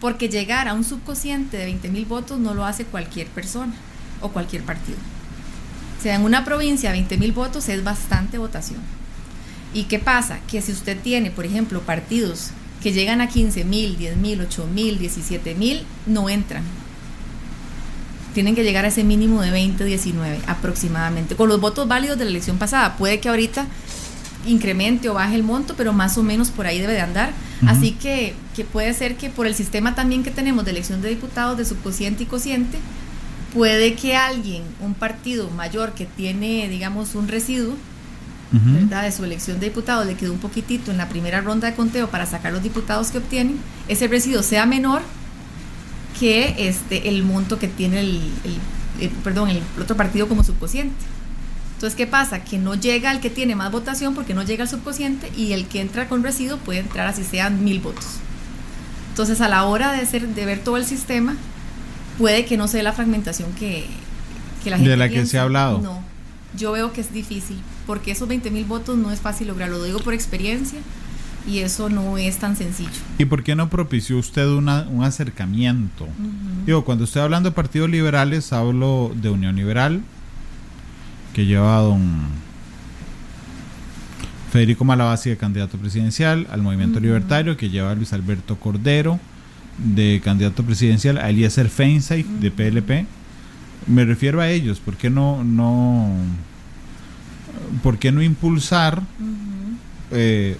Porque llegar a un subconsciente de 20 mil votos no lo hace cualquier persona o cualquier partido. O sea, en una provincia 20 mil votos es bastante votación. ¿Y qué pasa? Que si usted tiene, por ejemplo, partidos que llegan a 15 mil, 10 mil, 8 mil, 17 mil, no entran. Tienen que llegar a ese mínimo de 20, 19 aproximadamente. Con los votos válidos de la elección pasada, puede que ahorita incremente o baje el monto, pero más o menos por ahí debe de andar. Así que, que puede ser que por el sistema también que tenemos de elección de diputados de subconsciente y cociente, puede que alguien, un partido mayor que tiene, digamos, un residuo, ¿verdad? De su elección de diputados le quedó un poquitito en la primera ronda de conteo para sacar los diputados que obtienen, ese residuo sea menor que este el monto que tiene el, perdón, el otro partido como subconsciente. Entonces, ¿qué pasa? Que no llega el que tiene más votación porque no llega el subconsciente y el que entra con residuo puede entrar así sean mil votos. Entonces, a la hora de, hacer, de ver todo el sistema, puede que no sea la fragmentación que, que la gente De la que se ha hablado. No, yo veo que es difícil porque esos 20 mil votos no es fácil lograrlo, lo digo por experiencia y eso no es tan sencillo. ¿Y por qué no propició usted una, un acercamiento? Digo, cuando estoy hablando de partidos liberales, hablo de Unión Liberal, que lleva a don Federico Malabasi de candidato presidencial, al Movimiento Libertario, que lleva a Luis Alberto Cordero de candidato presidencial, a Eliezer Feinstein de PLP. Me refiero a ellos, ¿por qué no, no ¿por qué no impulsar? Eh,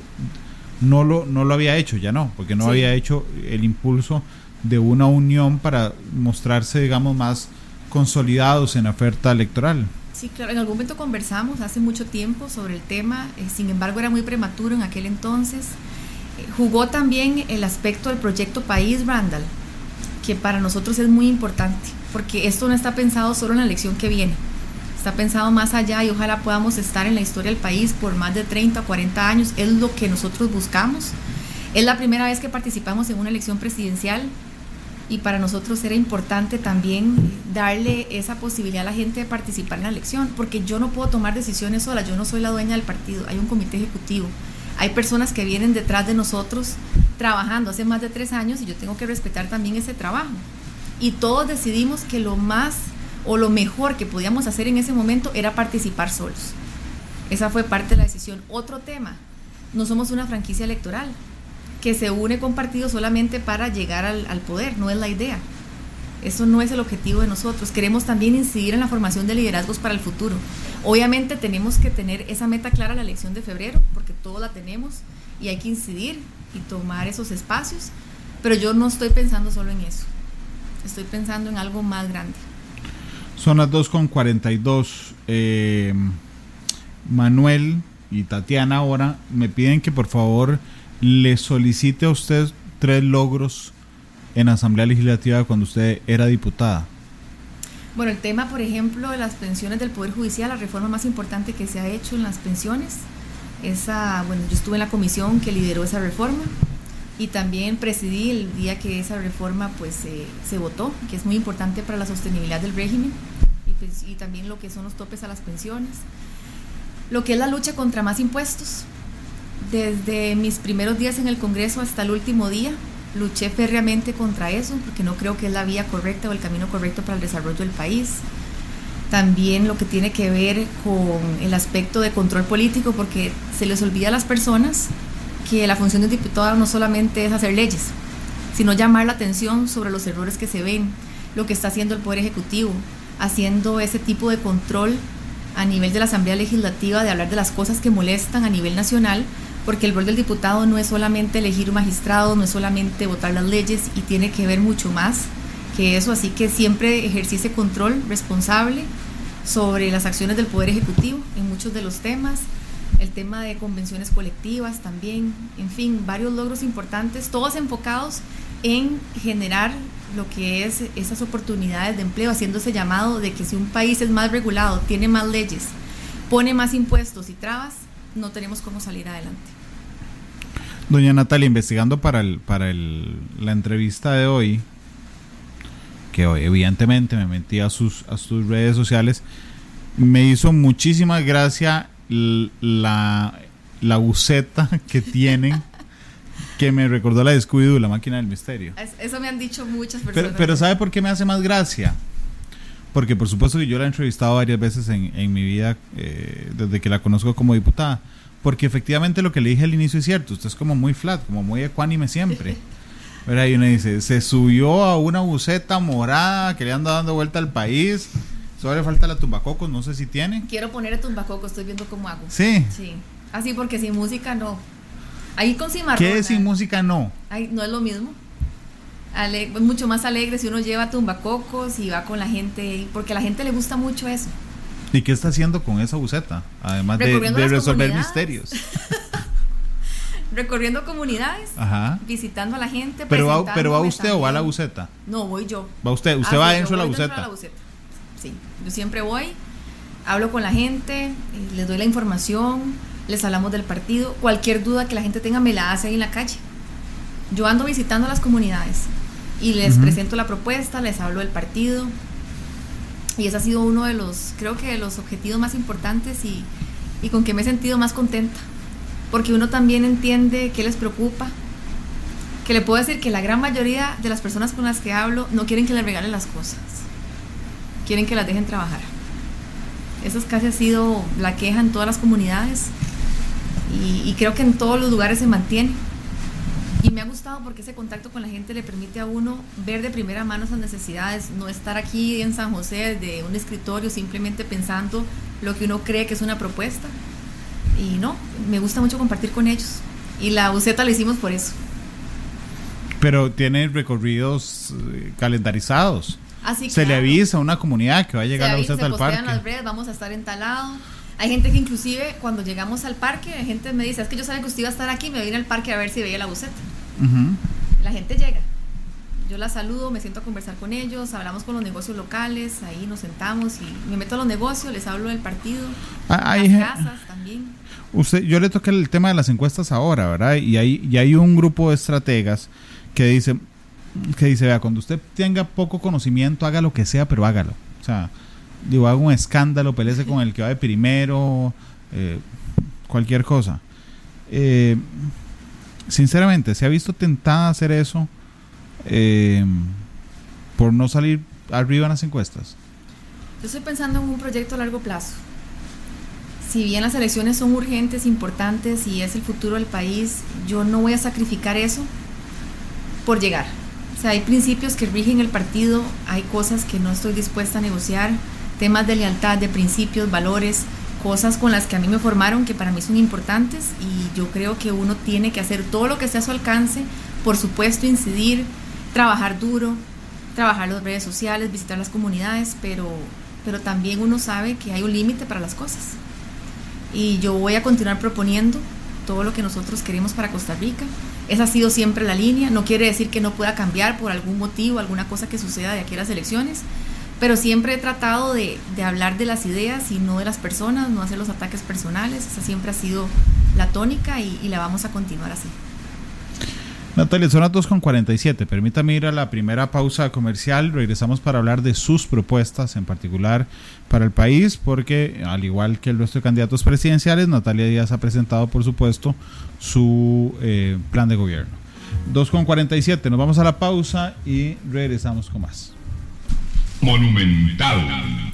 no, lo, no lo había hecho, ya no, porque no había hecho el impulso de una unión para mostrarse, digamos, más consolidados en la oferta electoral. Sí, claro, en algún momento conversamos hace mucho tiempo sobre el tema, eh, sin embargo era muy prematuro en aquel entonces. Eh, jugó también el aspecto del proyecto País Randall, que para nosotros es muy importante, porque esto no está pensado solo en la elección que viene está pensado más allá y ojalá podamos estar en la historia del país por más de 30 o 40 años. Es lo que nosotros buscamos. Es la primera vez que participamos en una elección presidencial y para nosotros era importante también darle esa posibilidad a la gente de participar en la elección, porque yo no puedo tomar decisiones sola, yo no soy la dueña del partido, hay un comité ejecutivo, hay personas que vienen detrás de nosotros trabajando hace más de tres años y yo tengo que respetar también ese trabajo. Y todos decidimos que lo más o lo mejor que podíamos hacer en ese momento era participar solos. Esa fue parte de la decisión. Otro tema, no somos una franquicia electoral que se une con partidos solamente para llegar al, poder, no es la idea. Eso no es el objetivo de nosotros. Queremos también incidir en la formación de liderazgos para el futuro. Obviamente tenemos que tener esa meta clara la elección de febrero, porque todos la tenemos y hay que incidir y tomar esos espacios, pero yo no estoy pensando solo en eso. Estoy pensando en algo más grande. Son las 2.42. Eh, Manuel y Tatiana ahora me piden que por favor le solicite a usted tres logros en Asamblea Legislativa cuando usted era diputada. Bueno, el tema, por ejemplo, de las pensiones del Poder Judicial, la reforma más importante que se ha hecho en las pensiones. Esa, bueno, yo estuve en la comisión que lideró esa reforma y también presidí el día que esa reforma pues se votó, que es muy importante para la sostenibilidad del régimen y, también lo que son los topes a las pensiones. Lo que es la lucha contra más impuestos. Desde mis primeros días en el Congreso hasta el último día, luché férreamente contra eso, porque no creo que es la vía correcta o el camino correcto para el desarrollo del país. También lo que tiene que ver con el aspecto de control político, porque se les olvida a las personas que la función de diputado no solamente es hacer leyes, sino llamar la atención sobre los errores que se ven, lo que está haciendo el Poder Ejecutivo, haciendo ese tipo de control a nivel de la Asamblea Legislativa, de hablar de las cosas que molestan a nivel nacional, porque el rol del diputado no es solamente elegir un magistrado, no es solamente votar las leyes y tiene que ver mucho más que eso, así que siempre ejercí control responsable sobre las acciones del Poder Ejecutivo en muchos de los temas el tema de convenciones colectivas también, en fin, varios logros importantes, todos enfocados en generar lo que es esas oportunidades de empleo, haciendo ese llamado de que si un país es más regulado, tiene más leyes, pone más impuestos y trabas, no tenemos cómo salir adelante. Doña Natalia, investigando para el, para el, la entrevista de hoy, que hoy evidentemente me metí a sus, a sus redes sociales, me hizo muchísima gracia la, la buceta que tienen. que me recordó la descuido la máquina del misterio. Eso me han dicho muchas personas. Pero, ¿sabe por qué me hace más gracia? Porque por supuesto que yo la he entrevistado varias veces en, en mi vida, eh, desde que la conozco como diputada. Porque efectivamente lo que le dije al inicio es cierto, usted es como muy flat, como muy ecuánime siempre. Pero Y uno dice, se subió a una buceta morada que le anda dando vuelta al país. Solo le falta la tumbacocos, no sé si tiene. Quiero poner el tumbacocos, estoy viendo cómo hago. Sí. Sí. Así porque sin música no. Ahí con cimarrón. ¿Qué sin música no? Ahí no es lo mismo. es mucho más alegre si uno lleva tumbacocos y va con la gente, porque a la gente le gusta mucho eso. ¿Y qué está haciendo con esa buceta? Además de, resolver misterios. Recorriendo comunidades, visitando a la gente. ¿Pero va, pero va usted o va a la buceta? No, voy yo. ¿Va usted? ¿Usted ah, va dentro, de la buceta? Sí, yo siempre voy, hablo con la gente, eh, les doy la información, les hablamos del partido. Cualquier duda que la gente tenga me la hace ahí en la calle. Yo ando visitando las comunidades y les presento la propuesta, les hablo del partido, y ese ha sido uno de los, creo que de los objetivos más importantes y, y con que me he sentido más contenta. Porque uno también entiende qué les preocupa. Que le puedo decir que la gran mayoría de las personas con las que hablo no quieren que les regalen las cosas. Quieren que las dejen trabajar. Eso es casi ha sido la queja en todas las comunidades. Y, y creo que en todos los lugares se mantiene y me ha gustado porque ese contacto con la gente le permite a uno ver de primera mano esas necesidades, no estar aquí en San José de un escritorio simplemente pensando lo que uno cree que es una propuesta. Y no, me gusta mucho compartir con ellos. Y la buceta la hicimos por eso. Pero tiene recorridos eh, calendarizados. Así se le avisa a una comunidad que va a llegar a la buceta al parque. las redes, vamos a estar en tal lado hay gente que inclusive cuando llegamos al parque, la gente me dice, es que yo sabía que usted iba a estar aquí, me vine al parque a ver si veía la buceta. La gente llega. Yo la saludo, me siento a conversar con ellos, hablamos con los negocios locales, ahí nos sentamos y me meto a los negocios, les hablo del partido, ah, las casas también. Usted, yo le toqué el tema de las encuestas ahora, ¿verdad? Y hay, y hay un grupo de estrategas que dice, que dice, vea, cuando usted tenga poco conocimiento, haga lo que sea, pero hágalo. O sea, digo, haga un escándalo, pelece con el que va de primero, eh, cualquier cosa. Eh, sinceramente, ¿se ha visto tentada a hacer eso eh, por no salir arriba en las encuestas? Yo estoy pensando en un proyecto a largo plazo. Si bien las elecciones son urgentes, importantes y es el futuro del país, yo no voy a sacrificar eso por llegar. O sea, hay principios que rigen el partido, hay cosas que no estoy dispuesta a negociar temas de lealtad, de principios, valores, cosas con las que a mí me formaron que para mí son importantes y yo creo que uno tiene que hacer todo lo que esté a su alcance, por supuesto incidir, trabajar duro, trabajar las redes sociales, visitar las comunidades, pero, pero también uno sabe que hay un límite para las cosas. Y yo voy a continuar proponiendo todo lo que nosotros queremos para Costa Rica. Esa ha sido siempre la línea, no quiere decir que no pueda cambiar por algún motivo, alguna cosa que suceda de aquí a las elecciones, pero siempre he tratado de, hablar de las ideas y no de las personas, no hacer los ataques personales, esa siempre ha sido la tónica y, la vamos a continuar así. Natalia, son las 2.47. Permítame ir a la primera pausa comercial. Regresamos para hablar de sus propuestas, en particular para el país, porque al igual que el resto de candidatos presidenciales, Natalia Díaz ha presentado, por supuesto, su eh, plan de gobierno. 2.47. Nos vamos a la pausa y regresamos con más. Monumental.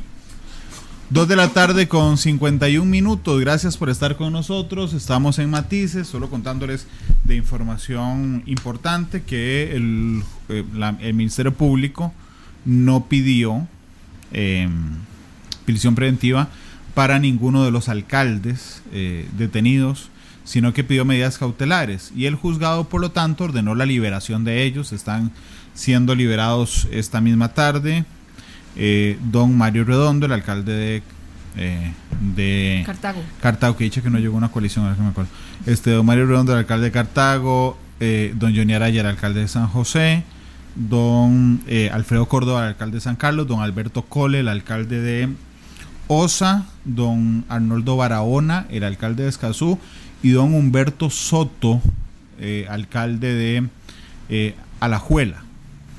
Dos de la tarde con 51 minutos. Gracias por estar con nosotros. Estamos en Matices, solo contándoles de información importante que el, eh, Ministerio Público no pidió eh, prisión preventiva para ninguno de los alcaldes eh, detenidos, sino que pidió medidas cautelares. Y el juzgado, por lo tanto, ordenó la liberación de ellos. Están siendo liberados esta misma tarde. Eh, don Mario Redondo, el alcalde de, eh, de Cartago. Cartago, que dice que no llegó a una coalición, ahora que me acuerdo. Este, don Mario Redondo, el alcalde de Cartago, eh, don Johnny Araya, el alcalde de San José, don Alfredo Córdoba, el alcalde de San Carlos, don Alberto Cole, el alcalde de Osa, don Arnoldo Barahona, el alcalde de Escazú, y don Humberto Soto, eh, alcalde de eh, Alajuela.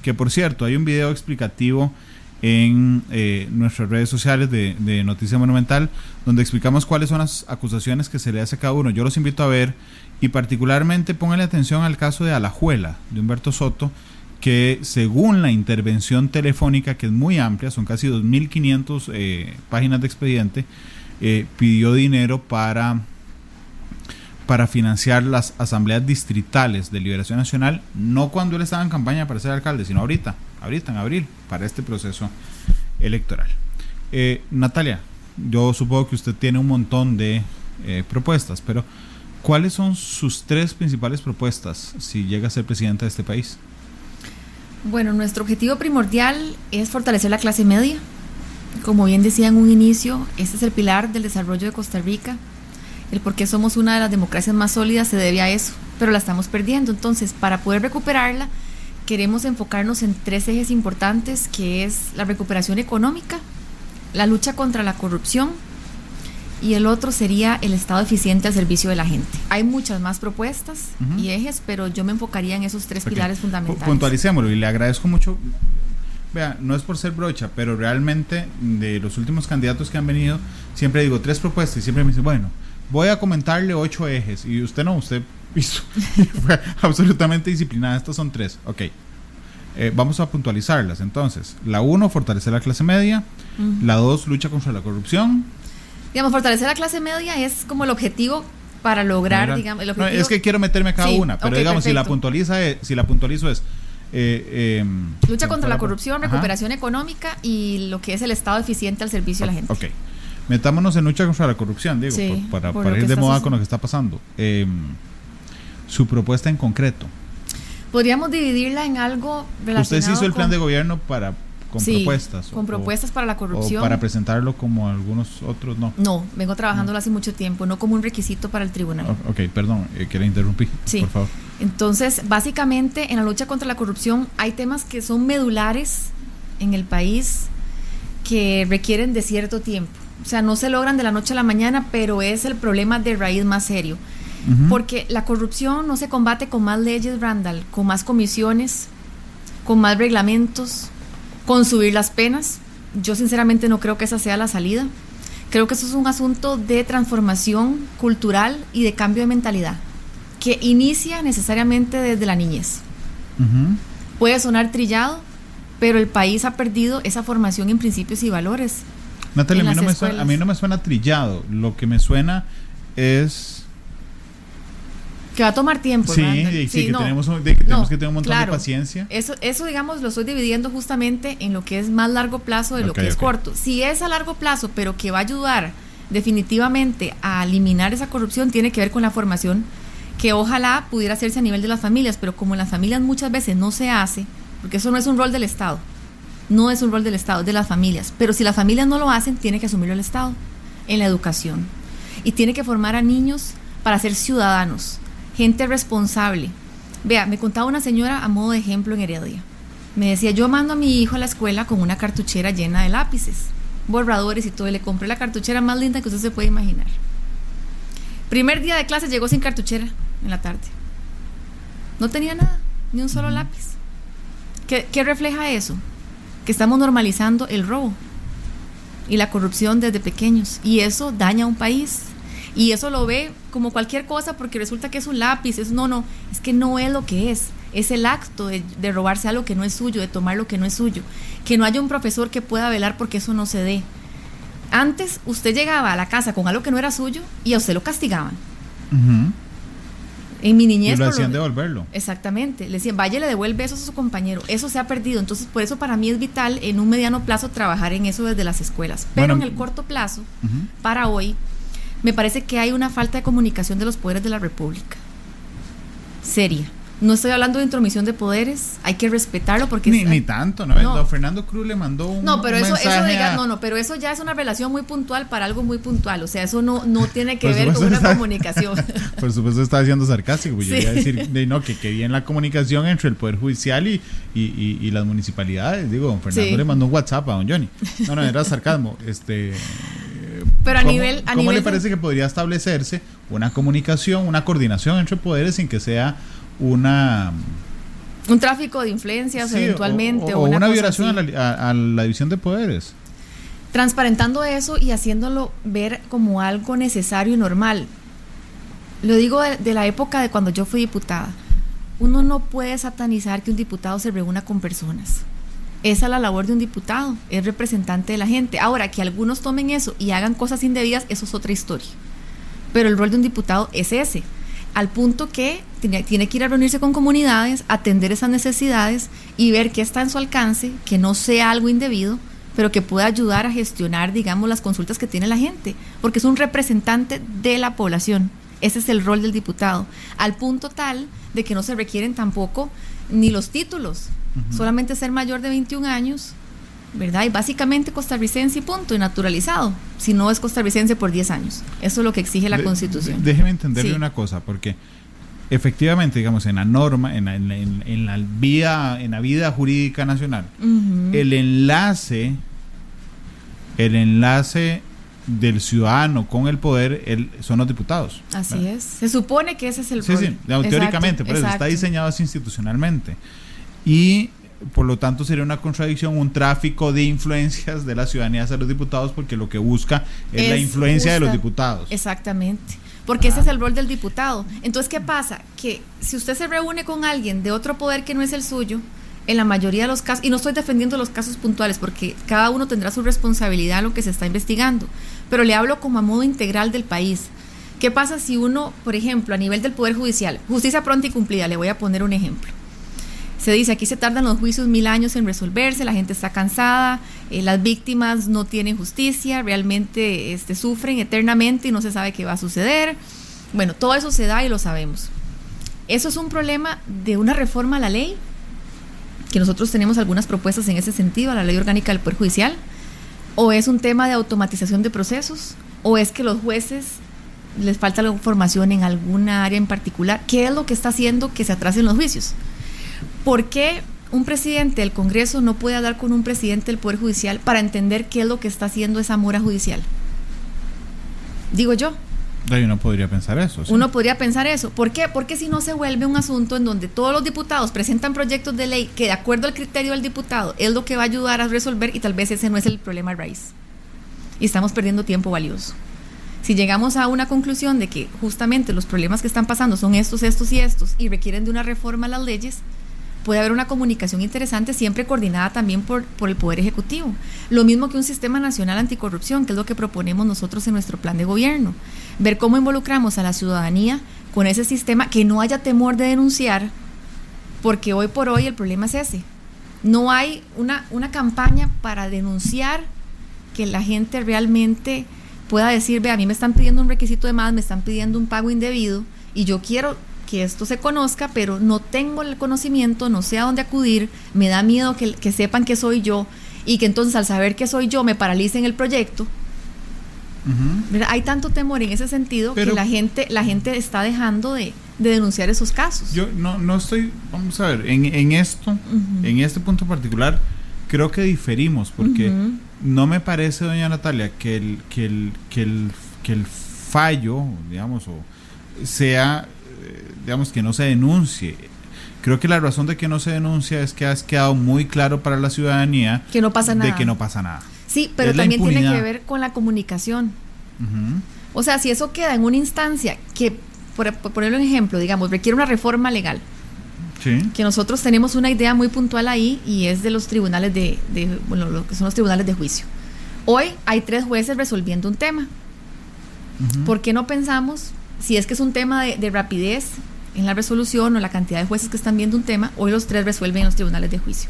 Que por cierto, hay un video explicativo en eh, nuestras redes sociales de, de, Noticia Monumental, donde explicamos cuáles son las acusaciones que se le hace a cada uno. Yo los invito a ver y particularmente pónganle atención al caso de Alajuela, de Humberto Soto, que según la intervención telefónica, que es muy amplia, son casi 2.500 eh, páginas de expediente, eh, pidió dinero para, para financiar las asambleas distritales de Liberación Nacional, no cuando él estaba en campaña para ser alcalde, sino ahorita, ahorita en abril, para este proceso electoral. Eh, Natalia, yo supongo que usted tiene un montón de eh, propuestas, pero ¿cuáles son sus tres principales propuestas si llega a ser presidenta de este país? Bueno, nuestro objetivo primordial es fortalecer la clase media. Como bien decía en un inicio, este es el pilar del desarrollo de Costa Rica. El por qué somos una de las democracias más sólidas se debe a eso, pero la estamos perdiendo. Entonces, para poder recuperarla, queremos enfocarnos en tres ejes importantes, que es la recuperación económica, la lucha contra la corrupción y el otro sería el Estado eficiente al servicio de la gente. Hay muchas más propuestas uh -huh. y ejes, pero yo me enfocaría en esos tres okay. pilares fundamentales. Puntualicémoslo y le agradezco mucho. Vea, no es por ser brocha, pero realmente de los últimos candidatos que han venido, siempre digo tres propuestas y siempre me dicen, bueno, voy a comentarle ocho ejes y usted no, usted fue absolutamente disciplinada. Estos son tres, ok. Eh, vamos a puntualizarlas. Entonces, la uno, fortalecer la clase media. Uh -huh. La dos, lucha contra la corrupción digamos, fortalecer la clase media es como el objetivo para lograr, digamos, el objetivo. No, es que quiero meterme a cada sí, una, pero okay, digamos, perfecto. si la puntualiza es, si la puntualizo es eh, eh, lucha contra la corrupción, recuperación económica y lo que es el Estado eficiente al servicio de la gente. Ok. Metámonos en lucha contra la corrupción, digo, sí, por, para, por para ir de moda haciendo. con lo que está pasando. Eh, su propuesta en concreto. Podríamos dividirla en algo relacionado Usted hizo el con... plan de gobierno para con sí, propuestas. Con o, propuestas para la corrupción. O para presentarlo como algunos otros, no. No, vengo trabajándolo no. hace mucho tiempo, no como un requisito para el tribunal. Oh, ok, perdón, eh, que le interrumpí. Sí. Por favor. Entonces, básicamente, en la lucha contra la corrupción hay temas que son medulares en el país que requieren de cierto tiempo. O sea, no se logran de la noche a la mañana, pero es el problema de raíz más serio. Uh -huh. Porque la corrupción no se combate con más leyes, Randall, con más comisiones, con más reglamentos, con subir las penas. Yo sinceramente no creo que esa sea la salida. Creo que eso es un asunto de transformación cultural y de cambio de mentalidad, que inicia necesariamente desde la niñez. Uh -huh. Puede sonar trillado, pero el país ha perdido esa formación en principios y valores. Natalia, a mí, no me suena, a mí no me suena trillado, lo que me suena es que va a tomar tiempo. Sí, sí, sí, que, no, tenemos, de, que tenemos que tener un montón claro, de paciencia. Eso, eso, digamos, lo estoy dividiendo justamente en lo que es más largo plazo de okay, lo que okay. es corto. Si es a largo plazo, pero que va a ayudar definitivamente a eliminar esa corrupción, tiene que ver con la formación que ojalá pudiera hacerse a nivel de las familias, pero como en las familias muchas veces no se hace, porque eso no es un rol del Estado, no es un rol del Estado, es de las familias, pero si las familias no lo hacen, tiene que asumirlo el Estado en la educación y tiene que formar a niños para ser ciudadanos, gente responsable. Vea, me contaba una señora a modo de ejemplo en Heredia. Me decía, yo mando a mi hijo a la escuela con una cartuchera llena de lápices, borradores y todo, y le compré la cartuchera más linda que usted se puede imaginar. Primer día de clase llegó sin cartuchera en la tarde. No tenía nada, ni un solo lápiz. ¿Qué, qué refleja eso? Que estamos normalizando el robo y la corrupción desde pequeños, y eso daña a un país, y eso lo ve como cualquier cosa porque resulta que es un lápiz, es no, no, es que no es lo que es, es el acto de, de, robarse algo que no es suyo, de tomar lo que no es suyo, que no haya un profesor que pueda velar porque eso no se dé. Antes usted llegaba a la casa con algo que no era suyo y a usted lo castigaban. Uh -huh. En mi niñez. Y lo hacían lo, devolverlo. Exactamente. Le decían, vaya, le devuelve eso a su compañero. Eso se ha perdido. Entonces, por eso para mí es vital en un mediano plazo trabajar en eso desde las escuelas. Pero bueno, en el corto plazo, uh -huh. para hoy, me parece que hay una falta de comunicación de los poderes de la República. Seria. No estoy hablando de intromisión de poderes, hay que respetarlo porque ni, es, ni tanto, ¿no? no. Fernando Cruz le mandó un No, pero un eso, eso diga, a... no, no, pero eso ya es una relación muy puntual para algo muy puntual, o sea, eso no, no tiene que ver con una está, comunicación. Por supuesto está siendo sarcástico, pues sí. yo iba a decir, de, no, que, que bien la comunicación entre el Poder Judicial y, y, y, y las municipalidades, digo, don Fernando sí. le mandó un WhatsApp a don Johnny. No, no, era sarcasmo, este Pero a nivel... A ¿Cómo nivel le de- parece que podría establecerse una comunicación, una coordinación entre poderes sin que sea una... Un tráfico de influencias sí, eventualmente. o, o una, violación a la, a- a la división de poderes. transparentando eso y haciéndolo ver como algo necesario y normal. Lo digo de, de la época de cuando yo fui diputada. Uno no puede satanizar que un diputado se reúna con personas. Esa es la labor de un diputado, es representante de la gente. Ahora, que algunos tomen eso y hagan cosas indebidas, eso es otra historia. Pero el rol de un diputado es ese, al punto que tiene, tiene que ir a reunirse con comunidades, atender esas necesidades y ver qué está en su alcance, que no sea algo indebido, pero que pueda ayudar a gestionar, digamos, las consultas que tiene la gente, porque es un representante de la población. Ese es el rol del diputado, al punto tal de que no se requieren tampoco ni los títulos, solamente ser mayor de 21 años, ¿verdad? Y básicamente costarricense y punto, y naturalizado, si no es costarricense por 10 años. Eso es lo que exige la De- Constitución. déjeme entenderle Sí. una cosa, porque efectivamente, digamos, en la norma, en la, en en- en la vía, en la vida jurídica nacional, el enlace, el enlace del ciudadano con el poder el- son los diputados. Así ¿verdad? es. Se supone que ese es el Sí, rol. sí, digamos, Exacto, teóricamente, por eso está diseñado así institucionalmente. Y por lo tanto sería una contradicción, un tráfico de influencias de la ciudadanía hacia los diputados, porque lo que busca es, la influencia de los diputados. Exactamente. Porque ese es el rol del diputado. Entonces, ¿qué pasa? Que si usted se reúne con alguien de otro poder que no es el suyo, en la mayoría de los casos, y no estoy defendiendo los casos puntuales, porque cada uno tendrá su responsabilidad en lo que se está investigando, pero le hablo como a modo integral del país. ¿Qué pasa si uno, por ejemplo, a nivel del Poder Judicial, justicia pronta y cumplida, le voy a poner un ejemplo. Se dice, aquí se tardan los juicios mil años en resolverse, la gente está cansada, eh, las víctimas no tienen justicia, realmente este, sufren eternamente y no se sabe qué va a suceder. Bueno, todo eso se da y lo sabemos. Eso es un problema de una reforma a la ley, que nosotros tenemos algunas propuestas en ese sentido, a la ley orgánica del Poder Judicial, o es un tema de automatización de procesos, o es que los jueces les falta la formación en alguna área en particular. ¿Qué es lo que está haciendo que se atrasen los juicios? ¿Por qué un presidente del Congreso no puede hablar con un presidente del Poder Judicial para entender qué es lo que está haciendo esa mora judicial? Digo yo, Ahí uno podría pensar eso. sí. uno podría pensar eso. ¿Por qué? Porque si no se vuelve un asunto en donde todos los diputados presentan proyectos de ley que de acuerdo al criterio del diputado es lo que va a ayudar a resolver y tal vez ese no es el problema raíz. Y estamos perdiendo tiempo valioso. Si llegamos a una conclusión de que justamente los problemas que están pasando son estos, estos y estos y requieren de una reforma a las leyes, puede haber una comunicación interesante siempre coordinada también por, por el Poder Ejecutivo. Lo mismo que un sistema nacional anticorrupción, que es lo que proponemos nosotros en nuestro plan de gobierno. Ver cómo involucramos a la ciudadanía con ese sistema, que no haya temor de denunciar, porque hoy por hoy el problema es ese. No hay una, una campaña para denunciar que la gente realmente pueda decir, ve, a mí me están pidiendo un requisito de más, me están pidiendo un pago indebido y yo quiero que esto se conozca, pero no tengo el conocimiento, no sé a dónde acudir, me da miedo que, que sepan que soy yo y que entonces al saber que soy yo me paralicen el proyecto. Hay tanto temor en ese sentido Pero- que la gente, la gente está dejando de, de denunciar esos casos. Yo no, no estoy, vamos a ver, en, en esto, en este punto particular, creo que diferimos, porque no me parece, doña Natalia, que el, que el, que el, que el fallo, digamos, o sea, digamos, que no se denuncie. Creo que la razón de que no se denuncia es que has quedado muy claro para la ciudadanía que no pasa nada. de que no pasa nada. Sí, pero Es también tiene que ver con la comunicación. O sea, si eso queda en una instancia que, por, por ponerlo en ejemplo, digamos, requiere una reforma legal, Sí. que nosotros tenemos una idea muy puntual ahí y es de los tribunales de, de- bueno, lo que son los tribunales de juicio. Hoy hay tres jueces resolviendo un tema. ¿Por qué no pensamos, si es que es un tema de, de rapidez en la resolución o la cantidad de jueces que están viendo un tema, hoy los tres resuelven en los tribunales de juicio?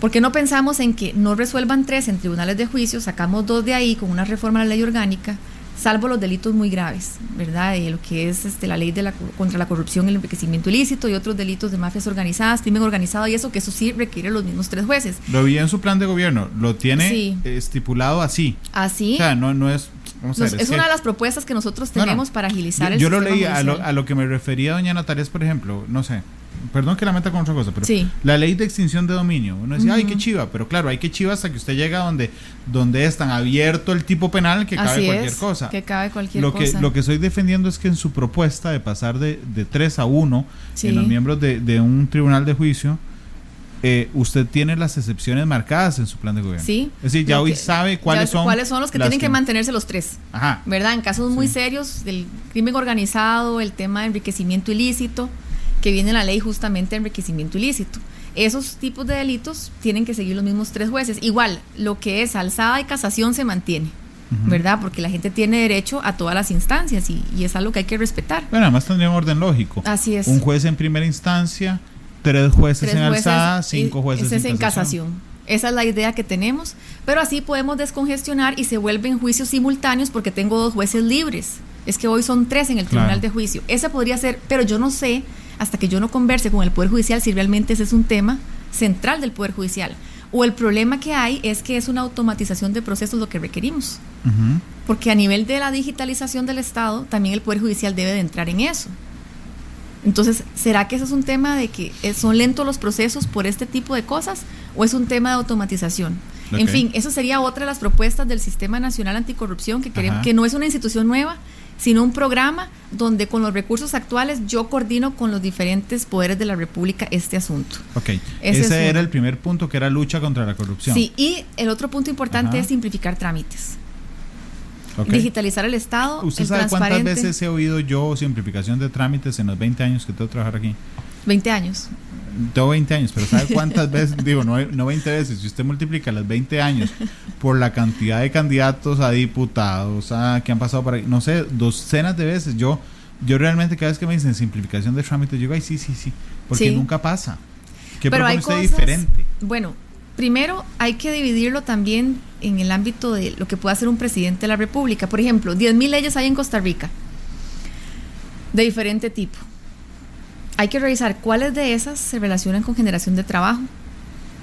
¿Por qué no pensamos en que no resuelvan tres en tribunales de juicio, sacamos dos de ahí con una reforma a la ley orgánica, salvo los delitos muy graves, ¿verdad? Y lo que es este, la ley de la, contra la corrupción, el enriquecimiento ilícito y otros delitos de mafias organizadas, crimen organizado y eso, que eso sí requiere los mismos tres jueces. Lo vi en su plan de gobierno, lo tiene Sí. estipulado así. Así, O sea, no, no es... vamos a nos- ver, es que- una de las propuestas que nosotros No, no. tenemos para agilizar yo, el yo lo leí, a lo, a lo que me refería doña Natalia es, por ejemplo, no sé, perdón que la meta con otra cosa, pero Sí. la ley de extinción de dominio, uno decía, ay, qué chiva, pero claro, hay que chiva hasta que usted llega donde, donde es tan abierto el tipo penal que cabe cualquier es, cosa. que cabe cualquier lo que, lo que estoy defendiendo es que en su propuesta de pasar de, de 3 a 1 Sí. en los miembros de, de un tribunal de juicio, eh, usted tiene las excepciones marcadas en su plan de gobierno. Sí. Es decir, ya hoy que- sabe cuáles son. cuáles son los que tienen que mantenerse los tres. Ajá. ¿verdad? En casos muy Sí. serios del crimen organizado, el tema de enriquecimiento ilícito, que viene la ley justamente de enriquecimiento ilícito. Esos tipos de delitos tienen que seguir los mismos tres jueces. Igual, lo que es alzada y casación se mantiene. ¿verdad? Porque la gente tiene derecho a todas las instancias y, y es algo que hay que respetar. Bueno, además tendría un orden lógico. Así es. Un juez en primera instancia, tres jueces Tres en jueces alzada, cinco jueces en en casación. casación. Esa es la idea que tenemos, pero así podemos descongestionar y se vuelven juicios simultáneos porque tengo dos jueces libres. Es que hoy son tres en el tribunal Claro. de juicio. Esa podría ser, pero yo no sé, hasta que yo no converse con el Poder Judicial, si realmente ese es un tema central del Poder Judicial. O el problema que hay es que es una automatización de procesos lo que requerimos. Porque a nivel de la digitalización del Estado, también el Poder Judicial debe de entrar en eso. Entonces, ¿será que eso es un tema de que eh, son lentos los procesos por este tipo de cosas o es un tema de automatización? En fin, eso sería otra de las propuestas del Sistema Nacional Anticorrupción, que, queremos, Ajá. que no es una institución nueva, sino un programa donde con los recursos actuales yo coordino con los diferentes poderes de la República este asunto. Ok. Ese Ese, es era uno. el primer punto, que era lucha contra la corrupción. Sí, y el otro punto importante Ajá. es simplificar trámites, Digitalizar el Estado, ¿Usted el sabe cuántas veces he oído yo simplificación de trámites en los 20 años que tengo que trabajar aquí? 20 años. Tengo 20 años, pero ¿sabe cuántas veces? Digo, no, no 20 veces. Si usted multiplica las 20 años por la cantidad de candidatos a diputados a, que han pasado por ahí, no sé, docenas de veces. Yo yo realmente cada vez que me dicen simplificación de trámites, yo digo, ay, sí, sí, sí, porque Sí. nunca pasa. ¿Qué Pero hay cosas, diferente? Bueno, primero hay que dividirlo también en el ámbito de lo que puede hacer un presidente de la República. Por ejemplo, 10.000 leyes hay en Costa Rica de diferente tipo. Hay que revisar cuáles de esas se relacionan con generación de trabajo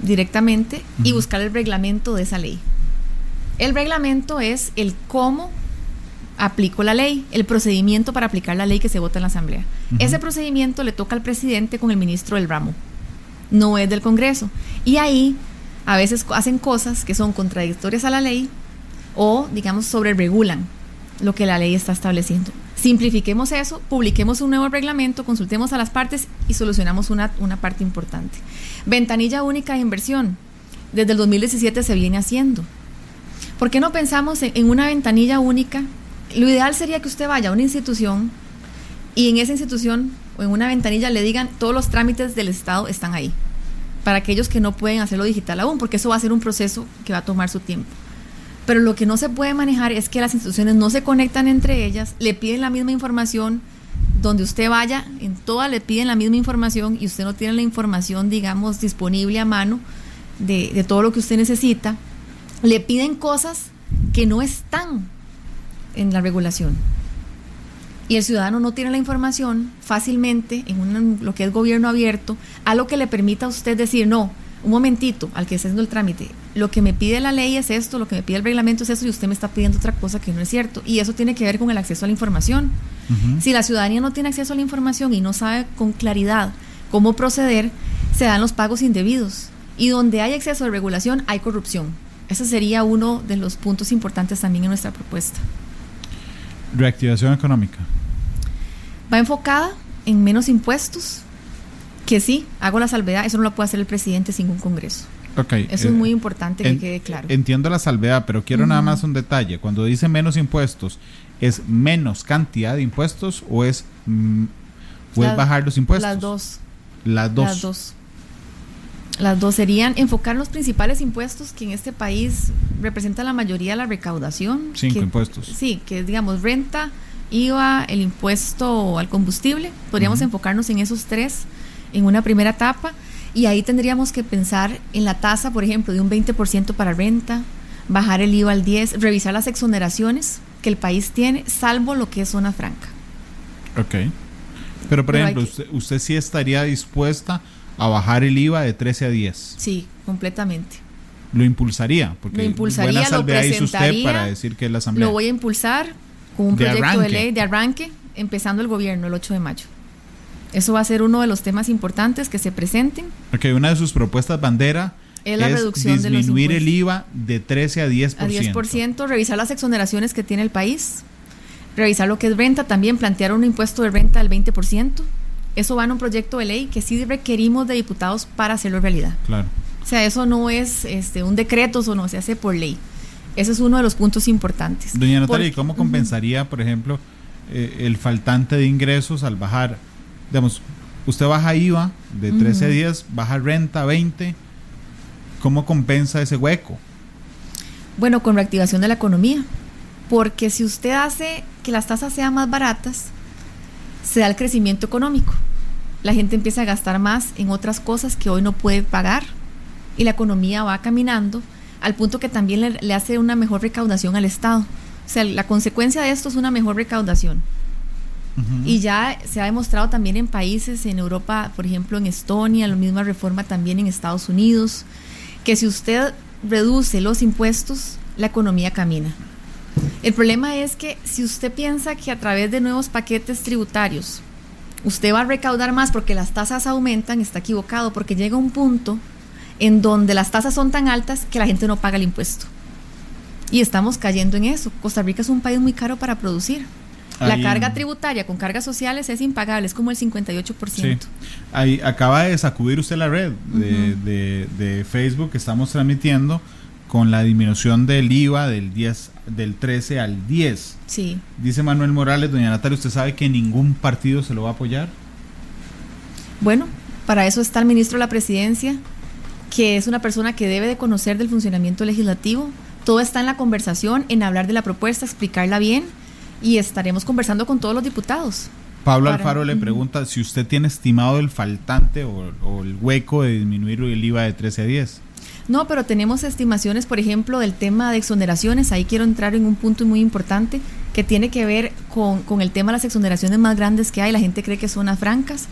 directamente y buscar el reglamento de esa ley. El reglamento es el cómo aplico la ley, el procedimiento para aplicar la ley que se vota en la Asamblea. Ese procedimiento le toca al presidente con el ministro del ramo, no es del Congreso. Y ahí a veces hacen cosas que son contradictorias a la ley o, digamos, sobreregulan lo que la ley está estableciendo. Simplifiquemos eso, publiquemos un nuevo reglamento, consultemos a las partes y solucionamos una, una parte importante. Ventanilla única de inversión. Desde el 2017 se viene haciendo. ¿Por qué no pensamos en, en una ventanilla única? Lo ideal sería que usted vaya a una institución y en esa institución o en una ventanilla le digan todos los trámites del Estado están ahí. Para aquellos que no pueden hacerlo digital aún, porque eso va a ser un proceso que va a tomar su tiempo. Pero lo que no se puede manejar es que las instituciones no se conectan entre ellas, le piden la misma información, donde usted vaya, en todas le piden la misma información y usted no tiene la información, digamos, disponible a mano de, de todo lo que usted necesita. Le piden cosas que no están en la regulación. Y el ciudadano no tiene la información fácilmente en un- lo que es gobierno abierto, a lo que le permita a usted decir, no, un momentito, al que está haciendo el trámite, lo que me pide la ley es esto, lo que me pide el reglamento es esto, y usted me está pidiendo otra cosa que no es cierto. Y eso tiene que ver con el acceso a la información. Si la ciudadanía no tiene acceso a la información y no sabe con claridad cómo proceder, se dan los pagos indebidos. Y donde hay exceso de regulación, hay corrupción. Ese sería uno de los puntos importantes también en nuestra propuesta. Reactivación económica. Va enfocada en menos impuestos, que sí, hago la salvedad, eso no lo puede hacer el presidente sin un Congreso. Ok. Eso eh, es muy importante que en- quede claro. Entiendo la salvedad, pero quiero nada más un detalle. Cuando dice menos impuestos, ¿es menos cantidad de impuestos o es, mm, o es bajar los impuestos? Las dos. Las dos. Las dos. Las dos serían enfocar los principales impuestos que en este país representan la mayoría de la recaudación. Cinco que- impuestos. Sí, que es, digamos, renta, IVA, el impuesto al combustible. Podríamos enfocarnos en esos tres en una primera etapa. Y ahí tendríamos que pensar en la tasa, por ejemplo, de un 20% para renta, bajar el IVA al 10%, revisar las exoneraciones que el país tiene, salvo lo que es zona franca. Ok. Pero, por Pero ejemplo, que- usted, usted sí estaría dispuesta a bajar el IVA de 13 a 10. Sí, completamente. Lo impulsaría, porque Lo impulsaría, buena lo salvedad hizo usted presentaría, para decir que es la asamblea. Lo voy a impulsar un De proyecto de ley de arranque, empezando el gobierno el 8 de mayo. Eso va a ser uno de los temas importantes que se presenten. Ok, una de sus propuestas bandera es la reducción de los disminuir el IVA de 13 a 10%. A 10%, revisar las exoneraciones que tiene el país, revisar lo que es renta, también plantear un impuesto de renta del 20%. Eso va en un proyecto de ley que sí requerimos de diputados para hacerlo realidad. Claro. O sea, eso no es este, un decreto, eso no se hace por ley. Ese es uno de los puntos importantes. Doña Natalia, ¿y cómo compensaría, por ejemplo, eh, el faltante de ingresos al bajar? Digamos, usted baja IVA de 13 a 10, baja renta 20. ¿Cómo compensa ese hueco? Bueno, con reactivación de la economía. Porque si usted hace que las tasas sean más baratas, se da el crecimiento económico. La gente empieza a gastar más en otras cosas que hoy no puede pagar y la economía va caminando al punto que también le, hace una mejor recaudación al Estado. O sea, la consecuencia de esto es una mejor recaudación. Y ya se ha demostrado también en países, en Europa, por ejemplo en Estonia, la misma reforma también en Estados Unidos, que si usted reduce los impuestos, la economía camina. El problema es que si usted piensa que a través de nuevos paquetes tributarios usted va a recaudar más porque las tasas aumentan, está equivocado, porque llega un punto en donde las tasas son tan altas que la gente no paga el impuesto. Y estamos cayendo en eso. Costa Rica es un país muy caro para producir. La carga tributaria con cargas sociales es impagable, es como el 58%. Sí. Ahí acaba de sacudir usted la red de, de, Facebook que estamos transmitiendo con la disminución del IVA del 10 del 13 al 10. Sí. Dice Manuel Morales, doña Natalia, ¿usted sabe que ningún partido se lo va a apoyar? Bueno, para eso está el ministro de la Presidencia, que es una persona que debe de conocer del funcionamiento legislativo. Todo está en la conversación, en hablar de la propuesta, explicarla bien y estaremos conversando con todos los diputados. Pablo Alfaro le pregunta si usted tiene estimado el faltante o, o el hueco de disminuir el IVA de 13 a 10. No, pero tenemos estimaciones, por ejemplo, del tema de exoneraciones. Ahí quiero entrar en un punto muy importante que tiene que ver con, con el tema de las exoneraciones más grandes que hay. La gente cree que son las francas.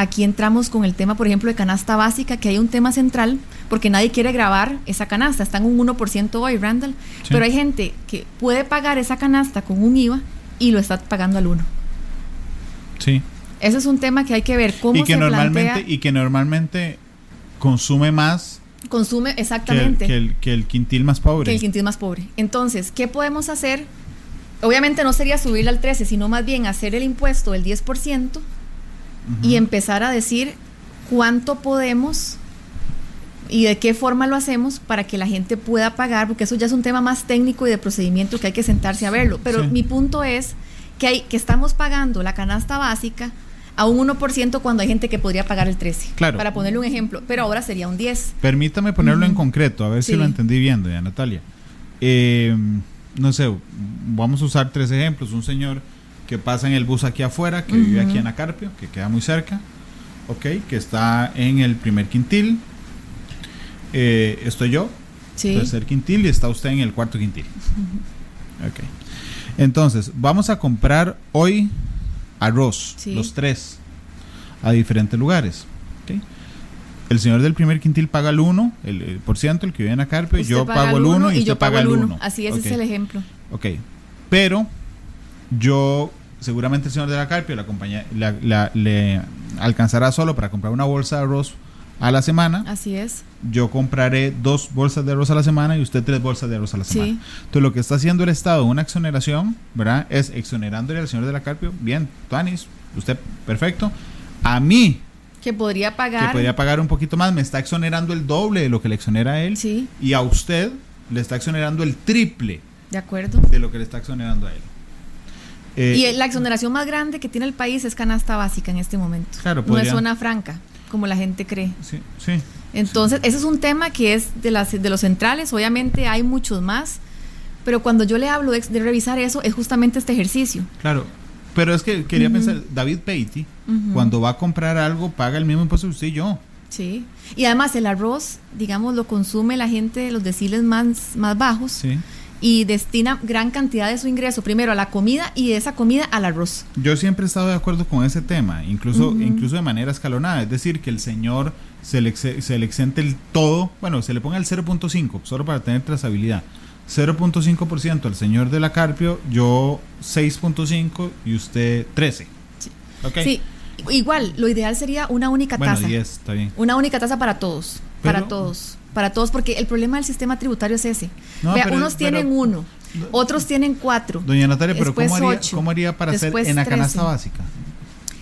Aquí entramos con el tema, por ejemplo, de canasta básica, que hay un tema central, porque nadie quiere grabar esa canasta. Está en un 1% hoy, Randall. Pero hay gente que puede pagar esa canasta con un IVA y lo está pagando al 1. Sí. Ese es un tema que hay que ver cómo y que normalmente Y que normalmente consume más Consume exactamente. Que el, que, el, quintil más pobre. Que el quintil más pobre. Entonces, ¿qué podemos hacer? Obviamente no sería subirle al 13, sino más bien hacer el impuesto del 10% y empezar a decir cuánto podemos y de qué forma lo hacemos para que la gente pueda pagar, porque eso ya es un tema más técnico y de procedimiento que hay que sentarse a verlo. Pero mi punto es que, hay, que estamos pagando la canasta básica a un 1% cuando hay gente que podría pagar el 13. Claro. Para ponerle un ejemplo, pero ahora sería un 10. Permítame ponerlo en concreto, a ver si lo entendí bien, doña Natalia. Eh, no sé, vamos a usar tres ejemplos. Un señor que pasa en el bus aquí afuera, que vive aquí en Acarpio, que queda muy cerca, ok, que está en el primer quintil. Eh, estoy yo, sí. tercer quintil, y está usted en el cuarto quintil. Ok. Entonces, vamos a comprar hoy arroz, los tres, a diferentes lugares. El señor del primer quintil paga el 1, el, por ciento, el que vive en Acarpio, yo pago el 1 y, usted paga el 1. Así es, ese es el ejemplo. Ok, pero yo, seguramente el señor de la Carpio la compañía, le alcanzará solo para comprar una bolsa de arroz a la semana. Así es. Yo compraré dos bolsas de arroz a la semana y usted tres bolsas de arroz a la semana. Entonces lo que está haciendo el Estado una exoneración, ¿verdad? Es exonerándole al señor de la Carpio. Bien, Tuanis, usted perfecto. A mí que podría pagar. Que podría pagar un poquito más. Me está exonerando el doble de lo que le exonera a él. Sí. Y a usted le está exonerando el triple. De acuerdo. De lo que le está exonerando a él. Eh, y la exoneración más grande que tiene el país es canasta básica en este momento. Claro, No es zona franca, como la gente cree. Sí, sí. Entonces, ese es un tema que es de, las, de los centrales. Obviamente hay muchos más. Pero cuando yo le hablo de, revisar eso, es justamente este ejercicio. Claro. Pero es que quería pensar, David Peiti, cuando va a comprar algo, paga el mismo impuesto que usted y yo. Sí. Y además el arroz, digamos, lo consume la gente de los deciles más, más bajos. Sí. Y destina gran cantidad de su ingreso primero a la comida y de esa comida al arroz. Yo siempre he estado de acuerdo con ese tema, incluso, incluso de manera escalonada. Es decir, que el señor se le, se le exente el todo, bueno, se le ponga el 0.5, solo para tener trazabilidad 0.5% al señor de la Carpio, yo 6.5 y usted 13. Sí. sí. Igual, lo ideal sería una única Bueno, tasa. 10, está bien. Una única tasa para todos. Pero- para todos. Para todos, porque el problema del sistema tributario es ese. No, Vea, pero- unos tienen pero- uno, otros tienen cuatro. Doña Natalia, pero ¿cómo haría, ocho, ¿cómo haría para hacer en la canasta 13. básica?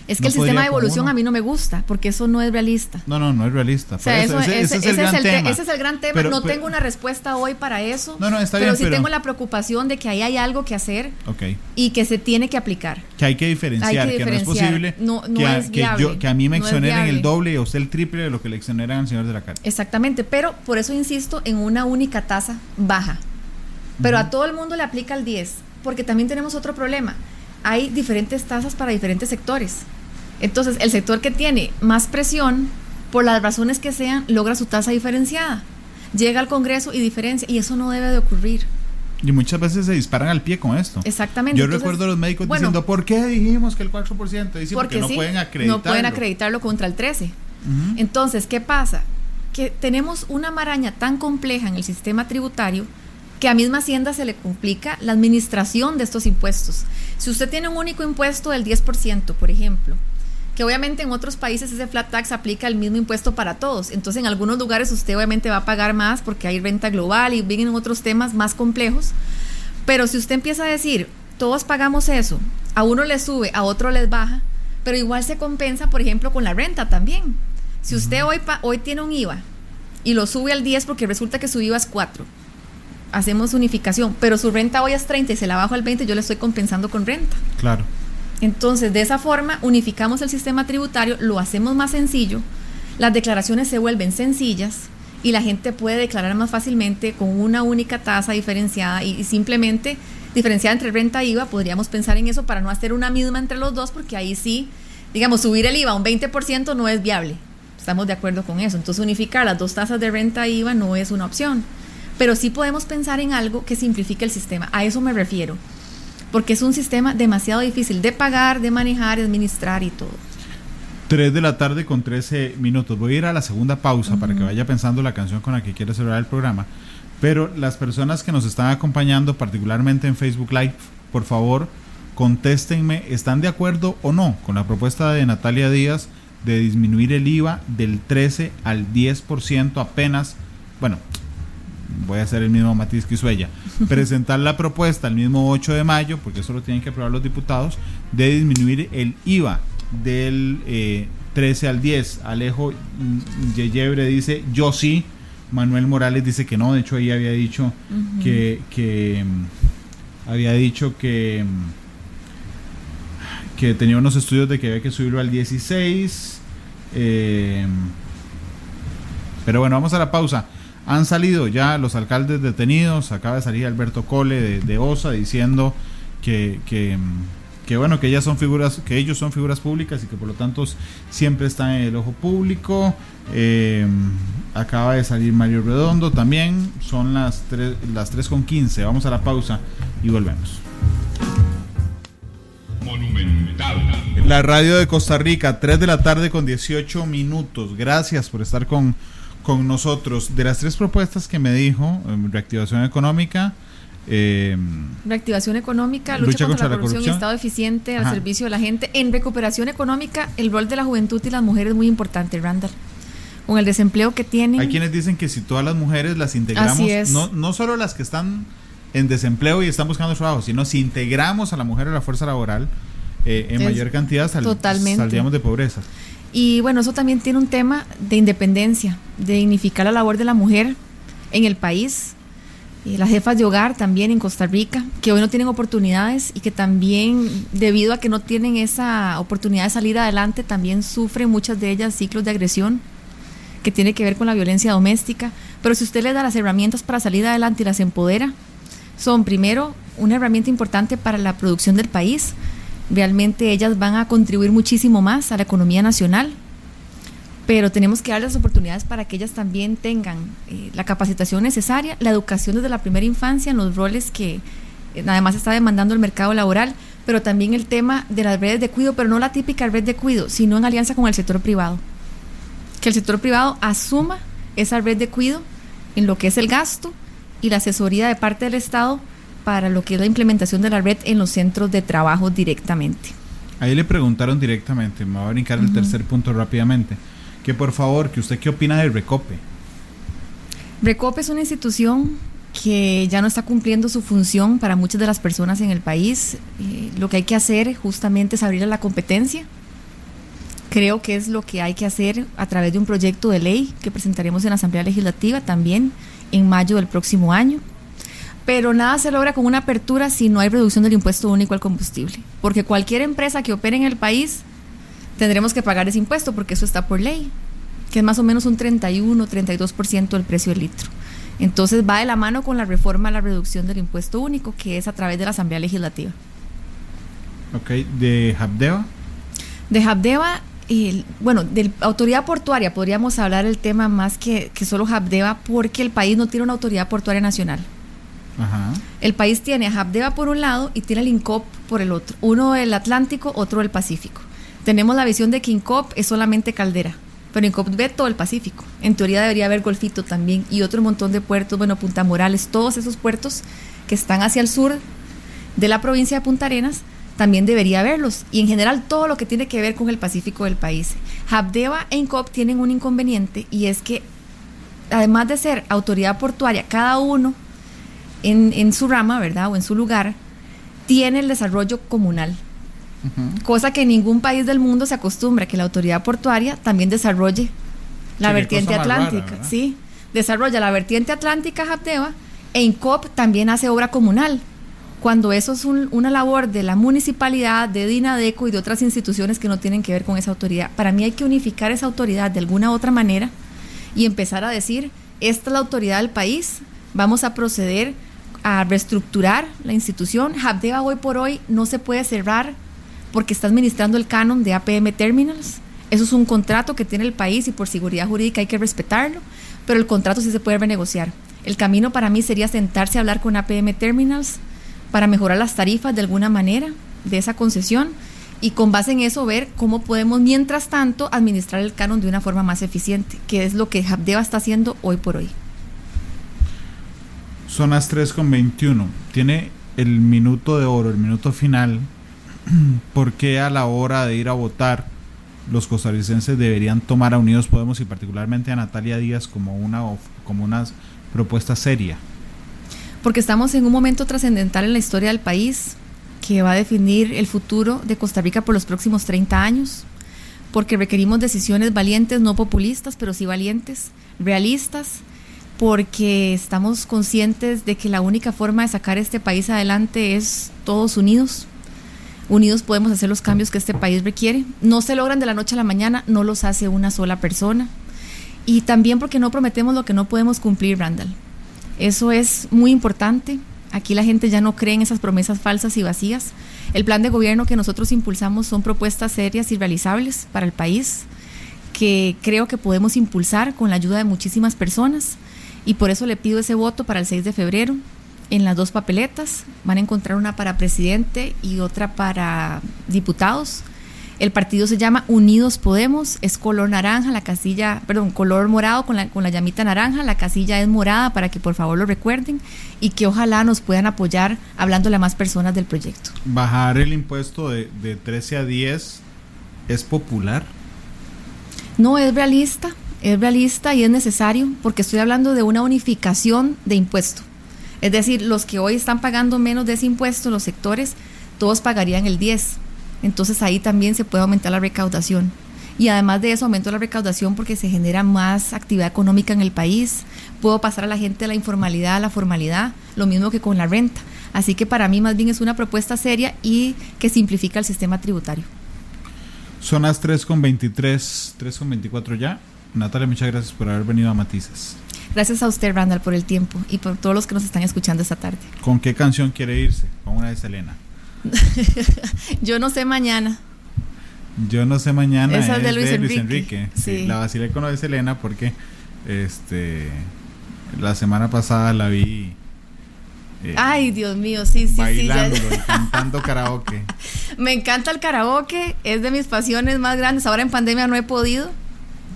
Es que no el sistema de evolución a mí no me gusta, porque eso no es realista. No, no, no es realista. O sea, Por eso, ese, ese ese- es el gran tema. ese es el gran tema. Pero- no pero- tengo una respuesta hoy para eso. No, no, está pero bien, sí pero- tengo la preocupación de que ahí hay algo que hacer y que se tiene que aplicar. Que hay que diferenciar, Hay que que, no es diferenciar. posible No- no que, a, es que, viable. yo, que a mí me exoneren el doble y a usted el triple de lo que le exoneran al señor de la calle. Exactamente, pero por eso insisto en una única tasa baja. Pero a todo el mundo le aplica el 10, porque también tenemos otro problema. Hay diferentes tasas para diferentes sectores. Entonces, el sector que tiene más presión, por las razones que sean, logra su tasa diferenciada. Llega al Congreso y diferencia, y eso no debe de ocurrir. Y muchas veces se disparan al pie con esto. Exactamente. Yo Entonces, recuerdo a los médicos bueno, diciendo, ¿por qué dijimos que el 4%? Dicen porque, porque no sí, pueden acreditarlo. no pueden acreditarlo contra el 13. Ujú. Entonces, ¿qué pasa? Que tenemos una maraña tan compleja en el sistema tributario que a misma Hacienda se le complica la administración de estos impuestos. Si usted tiene un único impuesto del 10%, por ejemplo, que obviamente en otros países ese flat tax aplica el mismo impuesto para todos. Entonces, en algunos lugares usted obviamente va a pagar más porque hay renta global y vienen otros temas más complejos. Pero si usted empieza a decir, todos pagamos eso, a uno le sube, a otro les baja, pero igual se compensa, por ejemplo, con la renta también. Si usted hoy, pa- hoy tiene un IVA y lo sube al 10 porque resulta que su IVA es 4, hacemos unificación, pero su renta hoy es 30 y se la bajo al 20, yo le estoy compensando con renta. Claro. Entonces, de esa forma, unificamos el sistema tributario, lo hacemos más sencillo, las declaraciones se vuelven sencillas y la gente puede declarar más fácilmente con una única tasa diferenciada y, simplemente diferenciada entre renta e IVA, podríamos pensar en eso para no hacer una misma entre los dos, porque ahí sí, digamos, subir el IVA un 20% no es viable. Estamos de acuerdo con eso. Entonces, unificar las dos tasas de renta e IVA no es una opción. Pero sí podemos pensar en algo que simplifique el sistema. A eso me refiero porque es un sistema demasiado difícil de pagar, de manejar, de administrar y todo. 3 de la tarde con 13 minutos. Voy a ir a la segunda pausa para que vaya pensando la canción con la que quiere cerrar el programa. Pero las personas que nos están acompañando, particularmente en Facebook Live, por favor, contéstenme, ¿están de acuerdo o no con la propuesta de Natalia Díaz de disminuir el IVA del 13 al 10% apenas? Bueno, voy a hacer el mismo matiz que hizo ella. Presentar la propuesta el mismo 8 de mayo, porque eso lo tienen que aprobar los diputados, de disminuir el IVA del eh, 13 al 10. Alejo mm, Yeyebre dice, yo sí. Manuel Morales dice que no, de hecho ella había dicho que, que mm, había dicho que mm, que tenía unos estudios de que había que subirlo al 16. eh, pero bueno, vamos a la pausa. Han salido ya los alcaldes detenidos. Acaba de salir Alberto Cole de, de OSA diciendo que, que, que, bueno, que ellas son figuras, que ellos son figuras públicas y que por lo tanto siempre están en el ojo público. Eh, acaba de salir Mario Redondo también. Son las 3, las 3 con 15. Vamos a la pausa y volvemos. Monumental. La radio de Costa Rica, 3 de la tarde con 18 minutos. Gracias por estar con, con nosotros. De las tres propuestas que me dijo, em, reactivación económica, eh, Reactivación económica, lucha, Lucha contra, contra la la corrupción, corrupción. Estado eficiente al servicio de la gente. En recuperación económica, el rol de la juventud y las mujeres es muy importante, Randall. Con el desempleo que tienen. hay quienes dicen que si todas las mujeres las integramos, Así es. no, no solo las que están en desempleo y están buscando trabajo, sino si integramos a la mujer a la fuerza laboral eh, en Es- mayor cantidad, sal- totalmente. saldríamos de pobreza. Y bueno, eso también tiene un tema de independencia, de dignificar la labor de la mujer en el país. Y las jefas de hogar también en Costa Rica, que hoy no tienen oportunidades y que también, debido a que no tienen esa oportunidad de salir adelante, también sufren muchas de ellas ciclos de agresión que tiene que ver con la violencia doméstica. Pero si usted le da las herramientas para salir adelante y las empodera, son primero una herramienta importante para la producción del país. Realmente ellas van a contribuir muchísimo más a la economía nacional, pero tenemos que darles oportunidades para que ellas también tengan eh, la capacitación necesaria, la educación desde la primera infancia en los roles que eh, además está demandando el mercado laboral, pero también el tema de las redes de cuido, pero no la típica red de cuido, sino en alianza con el sector privado. Que el sector privado asuma esa red de cuido en lo que es el gasto y la asesoría de parte del Estado para lo que es la implementación de la red en los centros de trabajo directamente. Ahí le preguntaron directamente, me va a brincar el tercer punto rápidamente, que por favor, que usted qué opina del Recope. Recope es una institución que ya no está cumpliendo su función para muchas de las personas en el país. Eh, lo que hay que hacer justamente es abrir a la competencia. Creo que es lo que hay que hacer a través de un proyecto de ley que presentaremos en la Asamblea Legislativa también en mayo del próximo año. Pero nada se logra con una apertura si no hay reducción del impuesto único al combustible. Porque cualquier empresa que opere en el país tendremos que pagar ese impuesto porque eso está por ley, que es más o menos un 31, 32% del precio del litro. Entonces va de la mano con la reforma a la reducción del impuesto único, que es a través de la Asamblea Legislativa. Ok, ¿de Habdeba? De Habdeba, bueno, de autoridad portuaria podríamos hablar el tema más que, que solo Habdeba, porque el país no tiene una autoridad portuaria nacional. El país tiene a Habdeba por un lado y tiene el INCOP por el otro. Uno del Atlántico, otro del Pacífico. Tenemos la visión de que INCOP es solamente caldera, pero INCOP ve todo el Pacífico. En teoría debería haber Golfito también y otro montón de puertos, bueno, Punta Morales, todos esos puertos que están hacia el sur de la provincia de Punta Arenas, también debería haberlos. Y en general todo lo que tiene que ver con el Pacífico del país. Habdeba e INCOP tienen un inconveniente y es que además de ser autoridad portuaria, cada uno en, su rama, ¿verdad? O en su lugar, tiene el desarrollo comunal. Cosa que en ningún país del mundo se acostumbra, que la autoridad portuaria también desarrolle la vertiente atlántica. sí, desarrolla la vertiente atlántica Japteva e INCOP también hace obra comunal. Cuando eso es una labor de la municipalidad, de DINADECO y de otras instituciones que no tienen que ver con esa autoridad. Para mí hay que unificar esa autoridad de alguna otra manera y empezar a decir, esta es la autoridad del país, vamos a proceder a reestructurar la institución. Habdeba hoy por hoy no se puede cerrar porque está administrando el canon de APM Terminals. Eso es un contrato que tiene el país y por seguridad jurídica hay que respetarlo, pero el contrato sí se puede renegociar. El camino para mí sería sentarse a hablar con APM Terminals para mejorar las tarifas de alguna manera de esa concesión y con base en eso ver cómo podemos, mientras tanto, administrar el canon de una forma más eficiente, que es lo que Habdeba está haciendo hoy por hoy. Son las 3 con 21. Tiene el minuto de oro, el minuto final. porque a la hora de ir a votar los costarricenses deberían tomar a Unidos Podemos y particularmente a Natalia Díaz como una, como una propuesta seria? Porque estamos en un momento trascendental en la historia del país que va a definir el futuro de Costa Rica por los próximos 30 años. Porque requerimos decisiones valientes, no populistas, pero sí valientes, realistas porque estamos conscientes de que la única forma de sacar este país adelante es todos unidos. Unidos podemos hacer los cambios que este país requiere. No se logran de la noche a la mañana, no los hace una sola persona. Y también porque no prometemos lo que no podemos cumplir, Randall. Eso es muy importante. Aquí la gente ya no cree en esas promesas falsas y vacías. El plan de gobierno que nosotros impulsamos son propuestas serias y realizables para el país que creo que podemos impulsar con la ayuda de muchísimas personas y por eso le pido ese voto para el 6 de febrero en las dos papeletas. Van a encontrar una para presidente y otra para diputados. El partido se llama Unidos Podemos, es color naranja, la casilla, perdón, color morado con la, con la llamita naranja, la casilla es morada para que por favor lo recuerden y que ojalá nos puedan apoyar hablándole a más personas del proyecto. Bajar el impuesto de, de 13 a 10 es popular. No es realista, es realista y es necesario porque estoy hablando de una unificación de impuesto. Es decir, los que hoy están pagando menos de ese impuesto, los sectores, todos pagarían el 10. Entonces ahí también se puede aumentar la recaudación. Y además de eso, aumento la recaudación porque se genera más actividad económica en el país. Puedo pasar a la gente de la informalidad a la formalidad, lo mismo que con la renta. Así que para mí más bien es una propuesta seria y que simplifica el sistema tributario. Son las 3.23, 3.24 ya. Natalia, muchas gracias por haber venido a Matices. Gracias a usted, Randall, por el tiempo y por todos los que nos están escuchando esta tarde. ¿Con qué canción quiere irse? Con una de Selena. Yo no sé mañana. Yo no sé mañana. Esa es de Luis, Enrique. Sí. La vacilé con de Selena porque este la semana pasada la vi. Eh, Ay, Dios mío, sí, sí, bailando y cantando karaoke. Me encanta el karaoke, es de mis pasiones más grandes. Ahora en pandemia no he podido,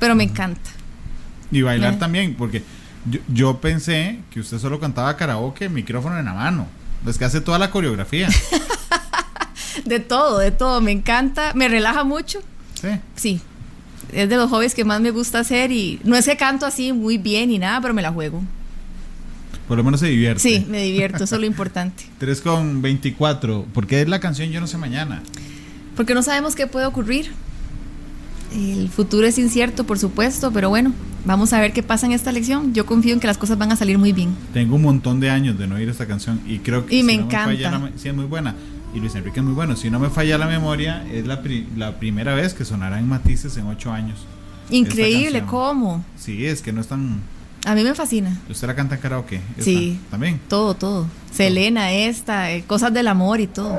pero me encanta. Y bailar también, porque yo, pensé que usted solo cantaba karaoke, micrófono en la mano. Es que hace toda la coreografía. De todo, de todo. Me encanta, me relaja mucho. Sí. Sí. Es de los hobbies que más me gusta hacer y no es que canto así muy bien ni nada, pero me la juego. Por lo menos se divierte. Sí, me divierto, eso es lo importante. 3 con 24. ¿Por qué es la canción Yo no sé mañana? Porque no sabemos qué puede ocurrir. El futuro es incierto, por supuesto, pero bueno, vamos a ver qué pasa en esta elección. Yo confío en que las cosas van a salir muy bien. Tengo un montón de años de no oír esta canción y creo que Y si me no encanta. falla me- sí, es muy buena. Y Luis Enrique es muy bueno. Si no me falla la memoria, es la, pri- la primera vez que sonará en Matices en ocho años. Increíble. ¿cómo? Sí, es que no es tan. A mí me fascina. ¿Usted la canta en karaoke? Esta, Sí. También. Todo, todo. Selena, esta, eh, cosas del amor y todo.